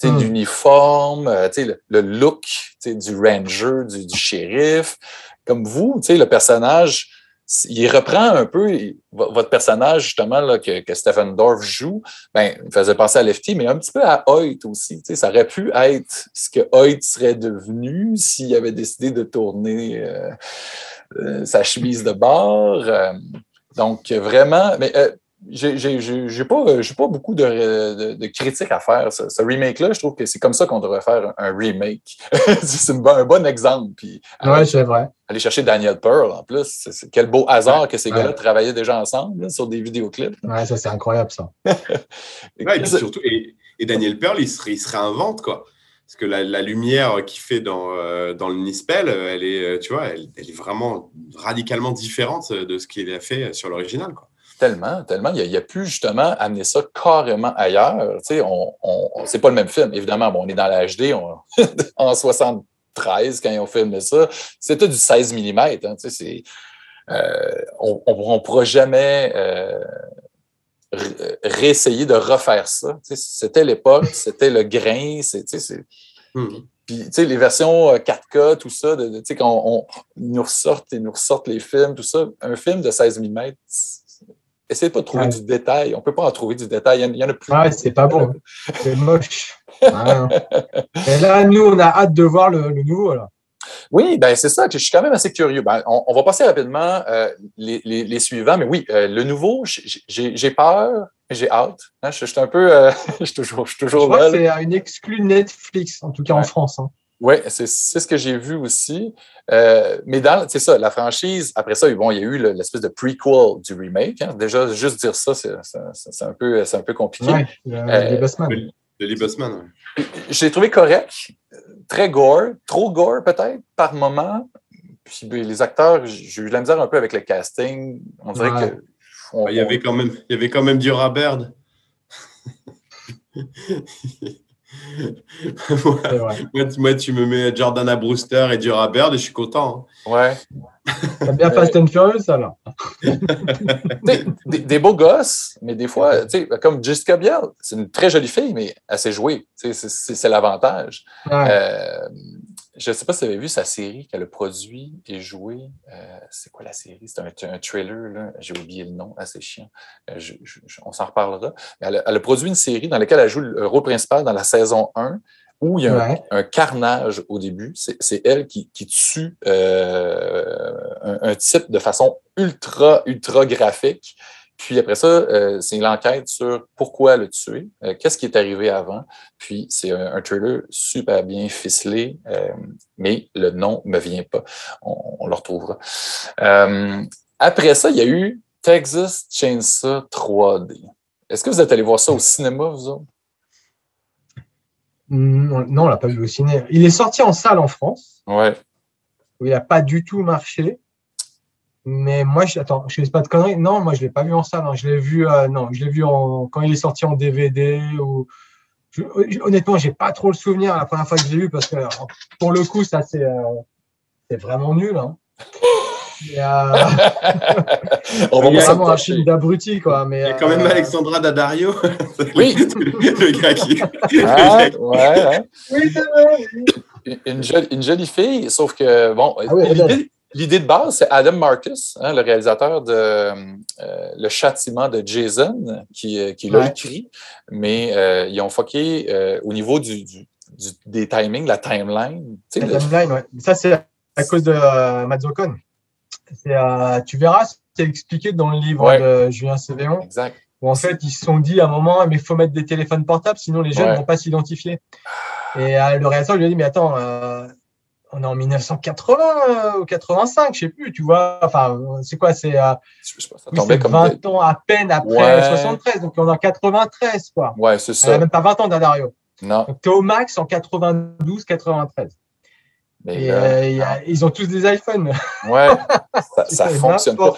Hmm. L'uniforme, euh, le, le, look du ranger, du, shérif. Comme vous, le personnage, il reprend un peu votre personnage, justement, là, que, que, Stephen Dorff joue. Ben, il faisait penser à Lefty, mais un petit peu à Hoyt aussi. Ça aurait pu être ce que Hoyt serait devenu s'il avait décidé de tourner euh, euh, sa chemise de bord. donc, vraiment, mais j'ai pas, pas beaucoup de, de, critiques à faire. Ce, remake-là, je trouve que c'est comme ça qu'on devrait faire un, remake. [laughs] c'est un bon exemple. Puis, ouais, c'est vrai. Aller chercher Daniel Pearl en plus. quel beau hasard que ces gars-là travaillaient déjà ensemble sur des vidéoclips. Ouais, ça, c'est incroyable, ça. [laughs] et, surtout, et, Daniel Pearl, il se, il se réinvente, quoi. Parce que la, la lumière qu'il fait dans, euh, dans le Nispel, elle est, tu vois, elle, elle, est vraiment radicalement différente de ce qu'il a fait sur l'original, quoi. Tellement, tellement. Il, a, a pu justement amener ça carrément ailleurs. Tu sais, on, on c'est pas le même film. Évidemment, bon, on est dans la HD [laughs] en 73 quand ils ont filmé ça. C'était du 16 mm. Hein, tu sais, euh, on ne pourra jamais euh, réessayer de refaire ça. Tu sais, c'était l'époque, c'était le grain. Sais, hmm. Puis, tu sais, les versions 4K, euh, tout ça, tu sais, quand on, nous ressortent et nous ressortent les films, tout ça, un film de 16 mm, Essayez pas de trouver du détail. On ne peut pas en trouver du détail. Il y en, a plus. Ouais, c'est pas bon. [laughs] C'est moche. Et là, nous, on a hâte de voir le, nouveau. Là. Oui, ben c'est ça. Je suis quand même assez curieux. Ben, on, va passer rapidement euh, les, suivants, mais oui, euh, le nouveau, j'ai peur, j'ai hâte. Hein. je, suis un peu, euh, [laughs] je suis toujours, je suis toujours je C'est une exclue Netflix, en tout cas en France. Hein. Oui, c'est ce que j'ai vu aussi. Euh, mais dans, c'est ça, la franchise, après ça, bon, il y a eu l'espèce de prequel du remake. Hein. Déjà, juste dire ça, c'est un, peu, un peu compliqué. Ouais, le, euh, Bossman. Je l'ai trouvé correct, très gore, trop gore peut-être par moment. Puis ben, les acteurs, j'ai eu de la misère un peu avec le casting. On dirait que. il, y avait quand même, il y avait quand même du Raberd. [laughs] [laughs] moi, tu me mets Jordana Brewster et Dura Bird et je suis content. Hein. Ouais. T'as bien Fast and Furious alors [laughs] des, beaux gosses, mais des fois, comme Jessica Biel, c'est une très jolie fille, mais elle sait jouer. C'est l'avantage. Euh, je ne sais pas si vous avez vu sa série qu'elle a produit et joué. Euh, c'est quoi la série? C'est un, trailer, j'ai oublié le nom, assez chiant. Euh, on s'en reparlera. Elle a, produit une série dans laquelle elle joue le rôle principal dans la saison 1, où il y a un, carnage au début. C'est elle qui, tue euh, un, un, type de façon ultra, ultra graphique. Puis après ça, euh, c'est l'enquête sur pourquoi le tuer, euh, qu'est-ce qui est arrivé avant. Puis c'est un, trailer super bien ficelé, euh, mais le nom ne me vient pas. On, le retrouvera. après ça, il y a eu Texas Chainsaw 3D. Est-ce que vous êtes allé voir ça au cinéma, vous autres? Non, on ne l'a pas vu au cinéma. Il est sorti en salle en France. Ouais. Où il n'a pas du tout marché. Mais moi, je, attends, je ne sais pas de conneries. Non, moi, je ne l'ai pas vu en salle. Hein. Je l'ai vu, euh, non, je l'ai vu en, quand il est sorti en DVD. Ou, honnêtement, je n'ai pas trop le souvenir la première fois que j'ai vu parce que pour le coup, ça, c'est euh, vraiment nul. Hein. [laughs] Euh, [laughs] On va il y a vraiment un film d'abruti, quoi. Mais, il y a quand même Alexandra Daddario. [laughs] oui. le gars qui. Ah, ouais, Oui, c'est vrai. Une, jolie, une, jolie, fille, sauf que, bon, ah L'idée de base, c'est Adam Marcus, hein, le réalisateur de euh, Le châtiment de Jason, qui, euh, qui l'a écrit, mais euh, ils ont foqué au niveau du, du, des timings, la timeline. La timeline, oui. Ça, c'est à cause de Mazzocon. tu verras, c'est expliqué dans le livre de Julien Cévéon. Exact. Où en fait, ils se sont dit à un moment, mais il faut mettre des téléphones portables, sinon les jeunes ne vont pas s'identifier. Et le réalisateur lui a dit, mais attends, on est en 1980 ou 85, je sais plus, tu vois. Enfin, c'est quoi C'est euh, oui, tombait c'est comme. 20 ans à peine après Ouais. 73, donc on est en 93, quoi. Ouais, c'est Elle ça. a même pas 20 ans, Dario. Non. Donc t'es au max en 92, 93. Et euh, euh, il y a- ils ont tous des iPhones. ouais, [laughs] ça, ça fonctionne pas.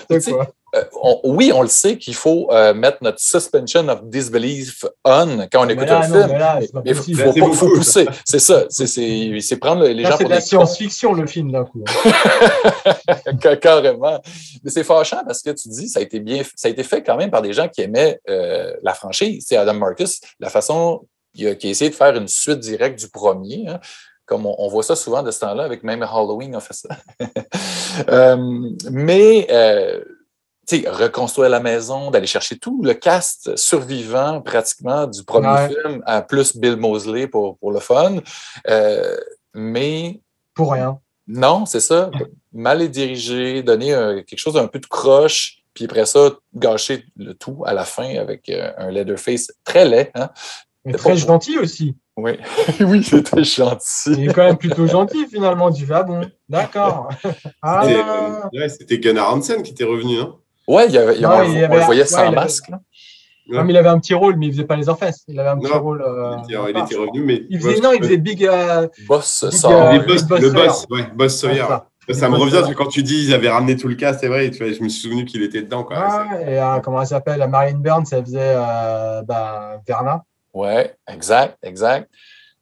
euh, on- oui, on le sait qu'il faut euh, mettre notre suspension of disbelief on quand on Mais écoute là, un non, film. là, Mais il faut. Là, pousser. C'est ça. C'est- prendre les Là, gens c'est pour de la science-fiction, le film, d'un coup. [laughs] Ca- Carrément. Mais c'est fâchant parce que tu dis, ça a été bien, ça a été fait quand même par des gens qui aimaient euh, la franchise. C'est Adam Marcus, la façon qu'il a, qu'il a essayé de faire une suite directe du premier. hein. Comme on, on voit ça souvent de ce temps-là, avec même Halloween a fait ça. [laughs] Euh, mais euh, tu sais, reconstruire la maison, d'aller chercher tout le cast survivant pratiquement du premier Ouais. film, à plus Bill Mosley pour, pour le fun. Euh, mais Pour rien. non, c'est ça. Mal dirigé, donner quelque chose d'un peu de croche, puis après ça, gâcher le tout à la fin avec un Leatherface très laid. Hein? Mais très gentil aussi. [laughs] Oui, oui, c'était gentil. Il est quand même plutôt gentil, finalement, du ah bon, d'accord. [laughs] Ah, C'était euh, ouais, c'était Gunnar Hansen qui était revenu, non Ouais, il y avait, il y Non, avait- il y on avait- le voyait ouais, sans avait- masque. non, mais il avait un petit rôle, mais il faisait pas les orfesses. Il avait un petit Non, rôle. euh, il, était, à il part. était revenu, mais. Il faisait, non, il faisait Big. euh, Boss Big, sort. euh, Les boss- Boss le boss, ouais, boss Sawyer. ça. Ça, ça me revient parce que quand tu dis ils avaient ramené tout le cas, c'est vrai, tu vois, je me suis souvenu qu'il était dedans. Quoi. Ouais, et euh, comment elle s'appelle la Marine Burns, elle faisait euh, bah, Verna. Ouais, exact, exact.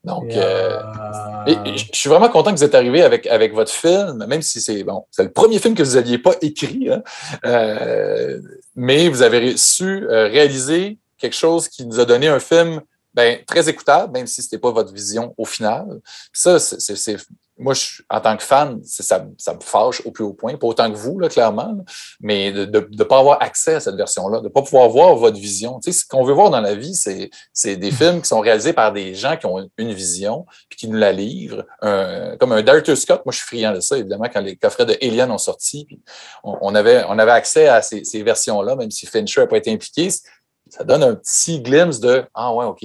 Donc, euh, euh, et- et je suis vraiment content que vous êtes arrivé avec, avec votre film, même si c'est bon, c'est le premier film que vous n'aviez pas écrit, hein. Euh, mais vous avez su réaliser quelque chose qui nous a donné un film ben, très écoutable, même si ce n'était pas votre vision au final. Ça, c'est- moi, je, en tant que fan, ça, ça me fâche au plus haut point, pas autant que vous, là, clairement, là, mais de ne pas avoir accès à cette version-là, de ne pas pouvoir voir votre vision. Tu sais, ce qu'on veut voir dans la vie, c'est des films qui sont réalisés par des gens qui ont une vision, puis qui nous la livrent. Un- comme un Director Scott, moi, je suis friand de ça, évidemment, quand les coffrets de Alien ont sorti, puis on, on avait, on avait accès à ces, ces versions-là, même si Fincher n'a pas été impliqué. Ça donne un petit glimpse de Ah ouais, OK.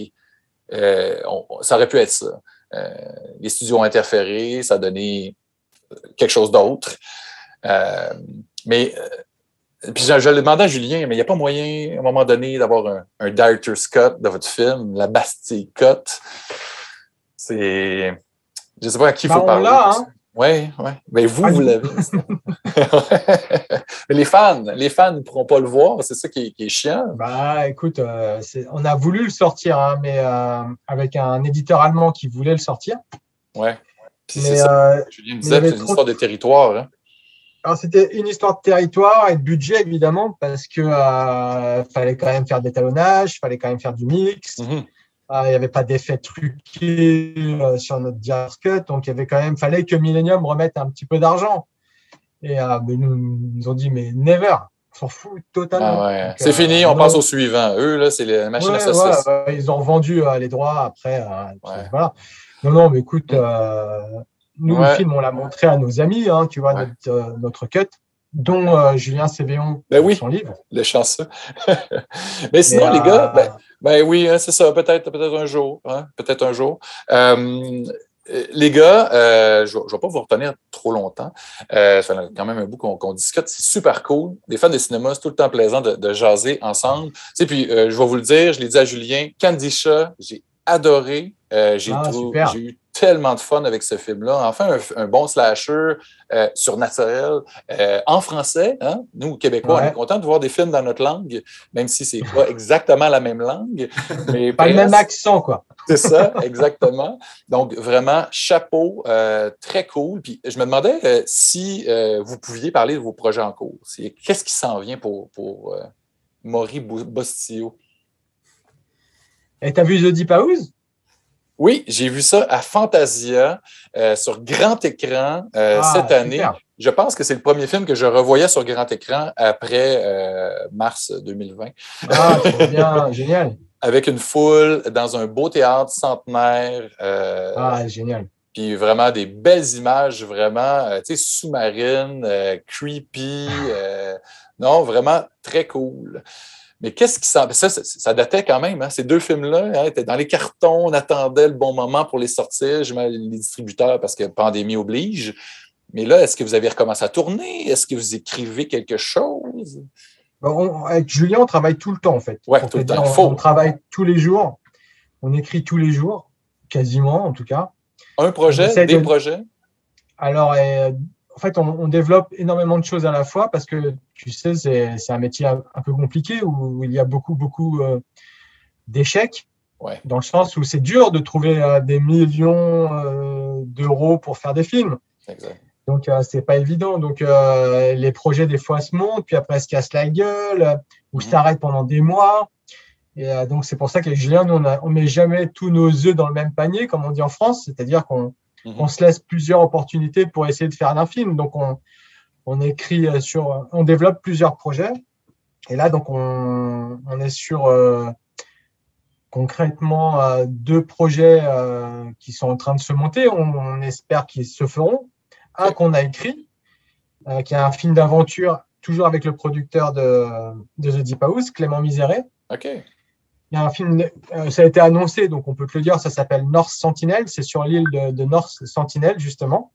Euh, on- ça aurait pu être ça. Euh, les studios ont interféré, ça a donné quelque chose d'autre. Euh, mais euh, puis je, je le demandais à Julien, mais il n'y a pas moyen, à un moment donné, d'avoir un, un Director's Cut de votre film, la Bastille Cut? C'est. Je ne sais pas à qui il faut on parler. hein. Oui, oui. Mais vous, vous l'avez. [laughs] mais les fans, les fans ne pourront pas le voir, c'est ça qui est, qui est chiant. Bah, écoute, euh, on a voulu le sortir, hein, mais euh, avec un éditeur allemand qui voulait le sortir. Ouais. Puis Mais, c'est ça. euh, Julien disait, c'est une trop- histoire de territoire. hein. alors, c'était une histoire de territoire et de budget, évidemment, parce que euh, fallait quand même faire des talonnages, fallait quand même faire du mix. Euh, Il n'y avait pas d'effet truqué euh, sur notre Director's Cut, donc il y avait quand même, fallait que Millennium remette un petit peu d'argent. Et euh, mais nous, ils nous ont dit, mais never, on s'en fout totalement. Ah ouais. C'est euh, fini, on passe au suivant. Eux, là, c'est la machine Ouais, à ouais, ils ont vendu euh, les droits après. euh, puis voilà. Non, non, mais écoute, nous, le film, on l'a montré à nos amis, hein, tu vois, notre cut, dont euh, Julien Sévéon, Ben oui. son livre. Le chanceux. [laughs] Mais sinon, Mais, les gars, euh, ben, ben oui, hein, c'est ça, peut-être peut un jour. hein, peut-être un jour. Euh, les gars, euh, je ne vais pas vous retenir trop longtemps. Euh, ça fait quand même un bout qu'on discute. C'est super cool. Les fans de cinéma, c'est tout le temps plaisant de, de jaser ensemble. Tu sais, puis, euh, je vais vous le dire, je l'ai dit à Julien, Candisha, j'ai adoré. Euh, j'ai Ah, eu tellement de fun avec ce film-là. Enfin, un, un bon slasher euh, surnaturel euh, en français. Hein? Nous, Québécois, on est contents de voir des films dans notre langue, même si c'est pas exactement la même langue. [laughs] Mais Pas le même accent, quoi. C'est ça, exactement. Donc, vraiment, chapeau, euh, très cool. Puis, je me demandais euh, si vous pouviez parler de vos projets en cours. Qu'est-ce qui s'en vient pour, pour Maury Bo- Bostillo? Et t'as vu The Deep House? Oui, j'ai vu ça à Fantasia euh, sur grand écran euh, Ah, cette année. super. Je pense que c'est le premier film que je revoyais sur grand écran après euh, mars 2020. Ah, bien, [laughs] génial. Avec une foule dans un beau théâtre centenaire. Ah, génial. Puis vraiment des belles images, vraiment, tu sais, sous-marines, creepy. non, vraiment très cool. Mais qu'est-ce qui s'en. Ça, ça, datait quand même, hein, ces deux films-là, hein, étaient dans les cartons, on attendait le bon moment pour les sortir, je mets les distributeurs parce que pandémie oblige. Mais là, est-ce que vous avez recommencé à tourner? Est-ce que vous écrivez quelque chose? avec Julien, on travaille tout le temps, en fait. Oui, tout le temps. On, on, travaille tous les jours. On écrit tous les jours, quasiment, en tout cas. Un projet, des projets? Alors, euh, en fait, on, développe énormément de choses à la fois parce que, tu sais, c'est un métier un, peu compliqué où, il y a beaucoup, beaucoup euh, d'échecs. Ouais. Dans le sens où c'est dur de trouver euh, des millions d'euros pour faire des films. Exact. Donc, euh, c'est pas évident. Donc, euh, les projets, des fois, se montent, puis après, se cassent la gueule, ou mhm. s'arrêtent pendant des mois. Et euh, donc, c'est pour ça qu'avec Julien, nous, on ne met jamais tous nos œufs dans le même panier, comme on dit en France. C'est-à-dire qu'on mhm. se laisse plusieurs opportunités pour essayer de faire un film. Donc, on, on écrit sur, on développe plusieurs projets. Et là, donc, on, on est sur concrètement deux projets qui sont en train de se monter. On, on espère qu'ils se feront un qu'on a écrit, euh, qui est un film d'aventure, toujours avec le producteur de, de The Deep House, Clément Miseré. OK. Il y a un film, euh, ça a été annoncé, donc on peut te le dire, ça s'appelle North Sentinel, c'est sur l'île de, North Sentinel, justement.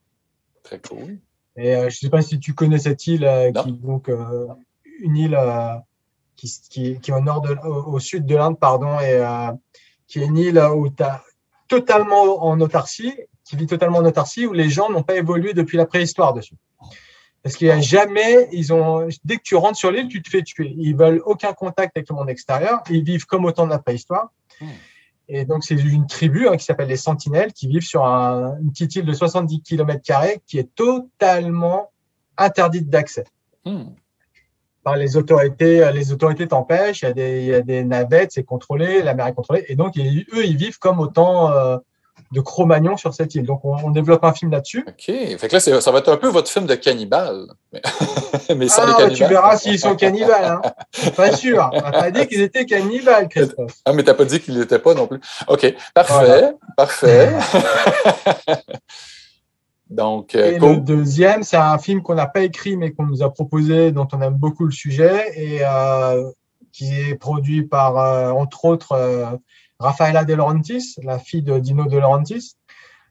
Très cool. Et euh, je ne sais pas si tu connais cette île, qui donc une île qui, qui, qui, est au, nord de, au, sud de l'Inde, pardon, et qui est une île où tu as totalement en autarcie qui vit totalement en autarcie, où les gens n'ont pas évolué depuis la préhistoire dessus. Parce qu'il n'y a jamais, ils ont, dès que tu rentres sur l'île, tu te fais tuer. Ils veulent aucun contact avec le monde extérieur. Ils vivent comme au temps de la préhistoire. Hmm. Et donc, c'est une tribu hein, qui s'appelle les Sentinelles qui vivent sur une petite île de 70 km qui est totalement interdite d'accès. Hmm. Par les autorités, les autorités t'empêchent, il, y a des navettes, c'est contrôlé, la mer est contrôlée. Et donc, eux, ils vivent comme au temps, euh, de Cro-Magnon sur cette île. Donc, on, développe un film là-dessus. OK. Fait que là, ça va être un peu votre film de cannibale. Mais, [laughs] sans ah, les cannibales. Tu verras s'ils sont cannibales. Hein. Pas sûr. [laughs] On n'a pas dit qu'ils étaient cannibales, Christophe. Ah, mais tu n'as pas dit qu'ils n'étaient pas non plus. OK. Parfait. Parfait. [laughs] Donc, euh, et le deuxième, c'est un film qu'on n'a pas écrit, mais qu'on nous a proposé, dont on aime beaucoup le sujet, et euh, qui est produit par, euh, entre autres, Rafaela De Laurentiis, la fille de Dino De Laurentiis.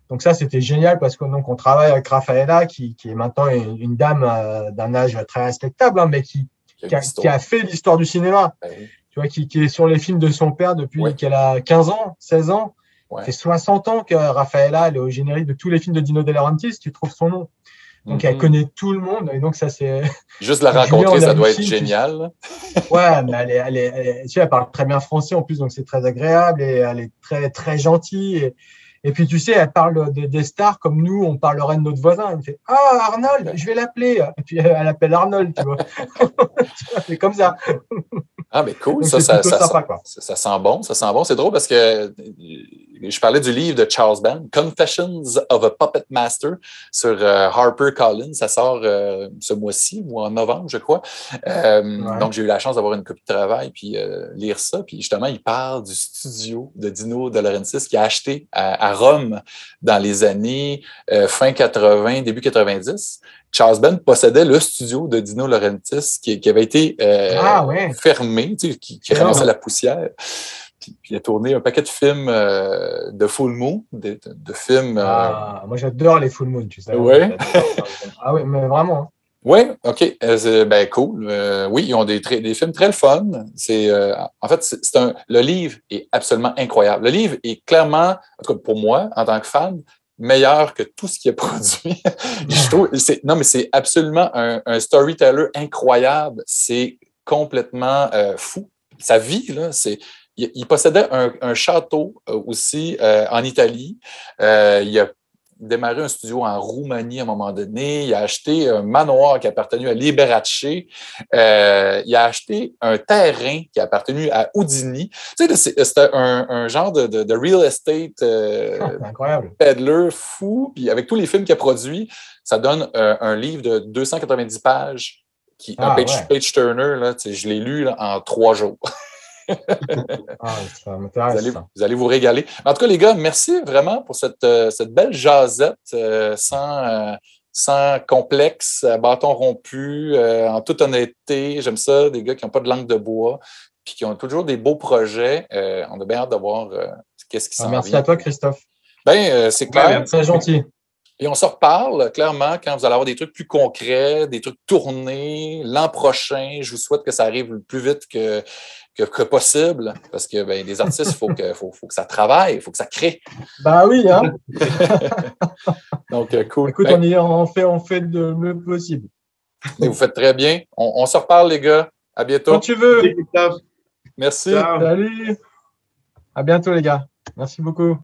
Donc ça, c'était génial parce que donc on travaille avec Rafaela, qui, qui est maintenant une, dame euh, d'un âge très respectable, hein, mais qui, qui, a, fait l'histoire du cinéma. Ben tu vois, qui, qui, est sur les films de son père depuis qu'elle a 15 ans, 16 ans. Ouais. Fait 60 ans que Rafaela elle est au générique de tous les films de Dino De Laurentiis. Tu trouves son nom. Donc, elle mhm. connaît tout le monde. Et donc, ça, c'est. [laughs] Juste la [laughs] rencontrer, ça doit être génial. [laughs] ouais, mais elle, est, elle, est, tu sais, elle parle très bien français en plus, donc c'est très agréable et elle est très, très gentille. Et, et puis, tu sais, elle parle des stars comme nous, on parlerait de notre voisin. Elle me fait Ah, Arnold, je vais l'appeler. Et puis, elle appelle Arnold, tu vois. c'est comme ça. Ah, mais cool, ça, ça, ça, ça, sent bon, ça sent bon. C'est drôle parce que je parlais du livre de Charles Band, Confessions of a Puppet Master sur euh, Harper Collins. Ça sort euh, ce mois-ci ou en novembre, je crois. Euh, donc, j'ai eu la chance d'avoir une copie de travail puis lire ça. Puis justement, il parle du studio de Dino De Laurentiis qui a acheté à, Rome dans les années fin 80, début 90. Charles Band possédait le studio de Dino Laurentiis qui, qui avait été ah, fermé, qui, qui ramassait la poussière. Puis, il a tourné un paquet de films euh, de full moon, de, films. Euh, ah, moi j'adore les full moon, tu sais. Oui. [laughs] ah oui, mais vraiment. Hein. Oui, OK. Euh, ben cool. oui, ils ont des, des films très le fun. C'est, en fait, c'est, un, le livre est absolument incroyable. Le livre est clairement, en tout cas pour moi, en tant que fan, meilleur que tout ce qui est [laughs] produit. Je trouve, c'est, non, mais c'est absolument un, un storyteller incroyable. C'est complètement fou. Sa vie, là, c'est il, possédait un, château euh, aussi euh, en Italie. Euh, il a démarré un studio en Roumanie à un moment donné. Il a acheté un manoir qui a appartenu à Liberace. il a acheté un terrain qui a appartenu à Houdini. Tu sais, c'était un, genre de, real estate ah, peddler fou. Puis avec tous les films qu'il a produits, ça donne un livre de 290 pages. Qui, un ah, page, turner, là, je l'ai lu en trois jours. [laughs] ah, vous, allez, vous, allez, vous régaler. En tout cas, les gars, merci vraiment pour cette, euh, cette belle jasette euh, sans, euh, sans complexe, bâton rompu, en toute honnêteté. J'aime ça, des gars qui n'ont pas de langue de bois. puis qui ont toujours des beaux projets. on a bien hâte de voir qu'est-ce qui ah, s'en Merci à toi, Christophe. Ben, c'est clair. c'est gentil. Et on se reparle clairement quand vous allez avoir des trucs plus concrets, des trucs tournés l'an prochain. Je vous souhaite que ça arrive le plus vite que, que, possible parce que ben, les artistes, il faut que, faut, que ça travaille, il faut que ça crée. Bah oui, hein? [laughs] Donc, euh, cool. Écoute, ben on, fait, on fait le mieux possible. vous faites très bien. On, se reparle, les gars. À bientôt. Quand tu veux. Merci. Salut. À bientôt, les gars. Merci beaucoup.